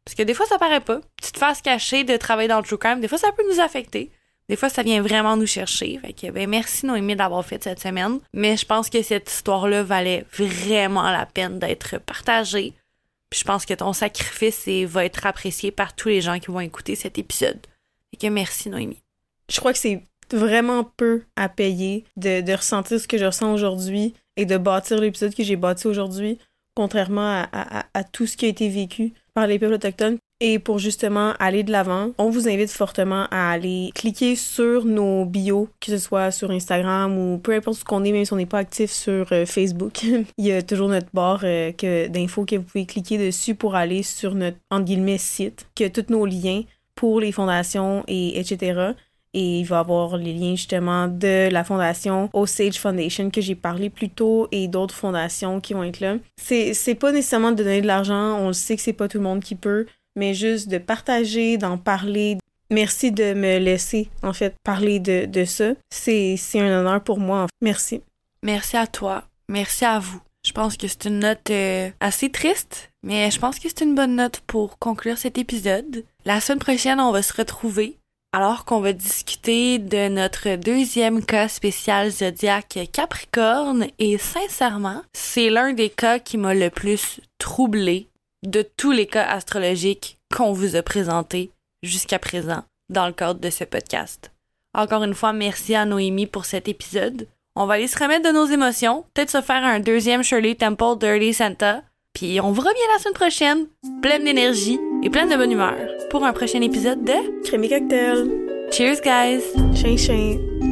Speaker 2: Parce que des fois, ça paraît pas. Petite face cachée de travailler dans le true crime, des fois, ça peut nous affecter. Des fois, ça vient vraiment nous chercher. Fait que, ben, merci Noémie d'avoir fait cette semaine. Mais je pense que cette histoire-là valait vraiment la peine d'être partagée. Je pense que ton sacrifice va être apprécié par tous les gens qui vont écouter cet épisode. Fait que merci Noémie.
Speaker 1: Je crois que c'est vraiment peu à payer de, ressentir ce que je ressens aujourd'hui et de bâtir l'épisode que j'ai bâti aujourd'hui, contrairement à, tout ce qui a été vécu par les peuples autochtones. Et pour justement aller de l'avant, on vous invite fortement à aller cliquer sur nos bios, que ce soit sur Instagram ou peu importe ce qu'on est, même si on n'est pas actif sur euh, Facebook. Il y a toujours notre barre euh, que, d'infos que vous pouvez cliquer dessus pour aller sur notre, entre guillemets, site, qui a tous nos liens pour les fondations et etc. Et il va y avoir les liens justement de la fondation Osage Foundation que j'ai parlé plus tôt et d'autres fondations qui vont être là. C'est, pas nécessairement de donner de l'argent, on sait que c'est pas tout le monde qui peut, mais juste de partager, d'en parler. Merci de me laisser, en fait, parler de, de ça. C'est, un honneur pour moi. Merci.
Speaker 2: Merci à toi. Merci à vous. Je pense que c'est une note euh, assez triste, mais je pense que c'est une bonne note pour conclure cet épisode. La semaine prochaine, on va se retrouver alors qu'on va discuter de notre deuxième cas spécial zodiaque Capricorne et sincèrement, c'est l'un des cas qui m'a le plus troublé de tous les cas astrologiques qu'on vous a présentés jusqu'à présent dans le cadre de ce podcast. Encore une fois, merci à Noémie pour cet épisode. On va aller se remettre de nos émotions, peut-être se faire un deuxième Shirley Temple Dirty Santa, puis on vous revient la semaine prochaine, pleine d'énergie et pleine de bonne humeur, pour un prochain épisode de
Speaker 1: Crémy cocktail.
Speaker 2: Cheers, guys!
Speaker 1: Chien, chien.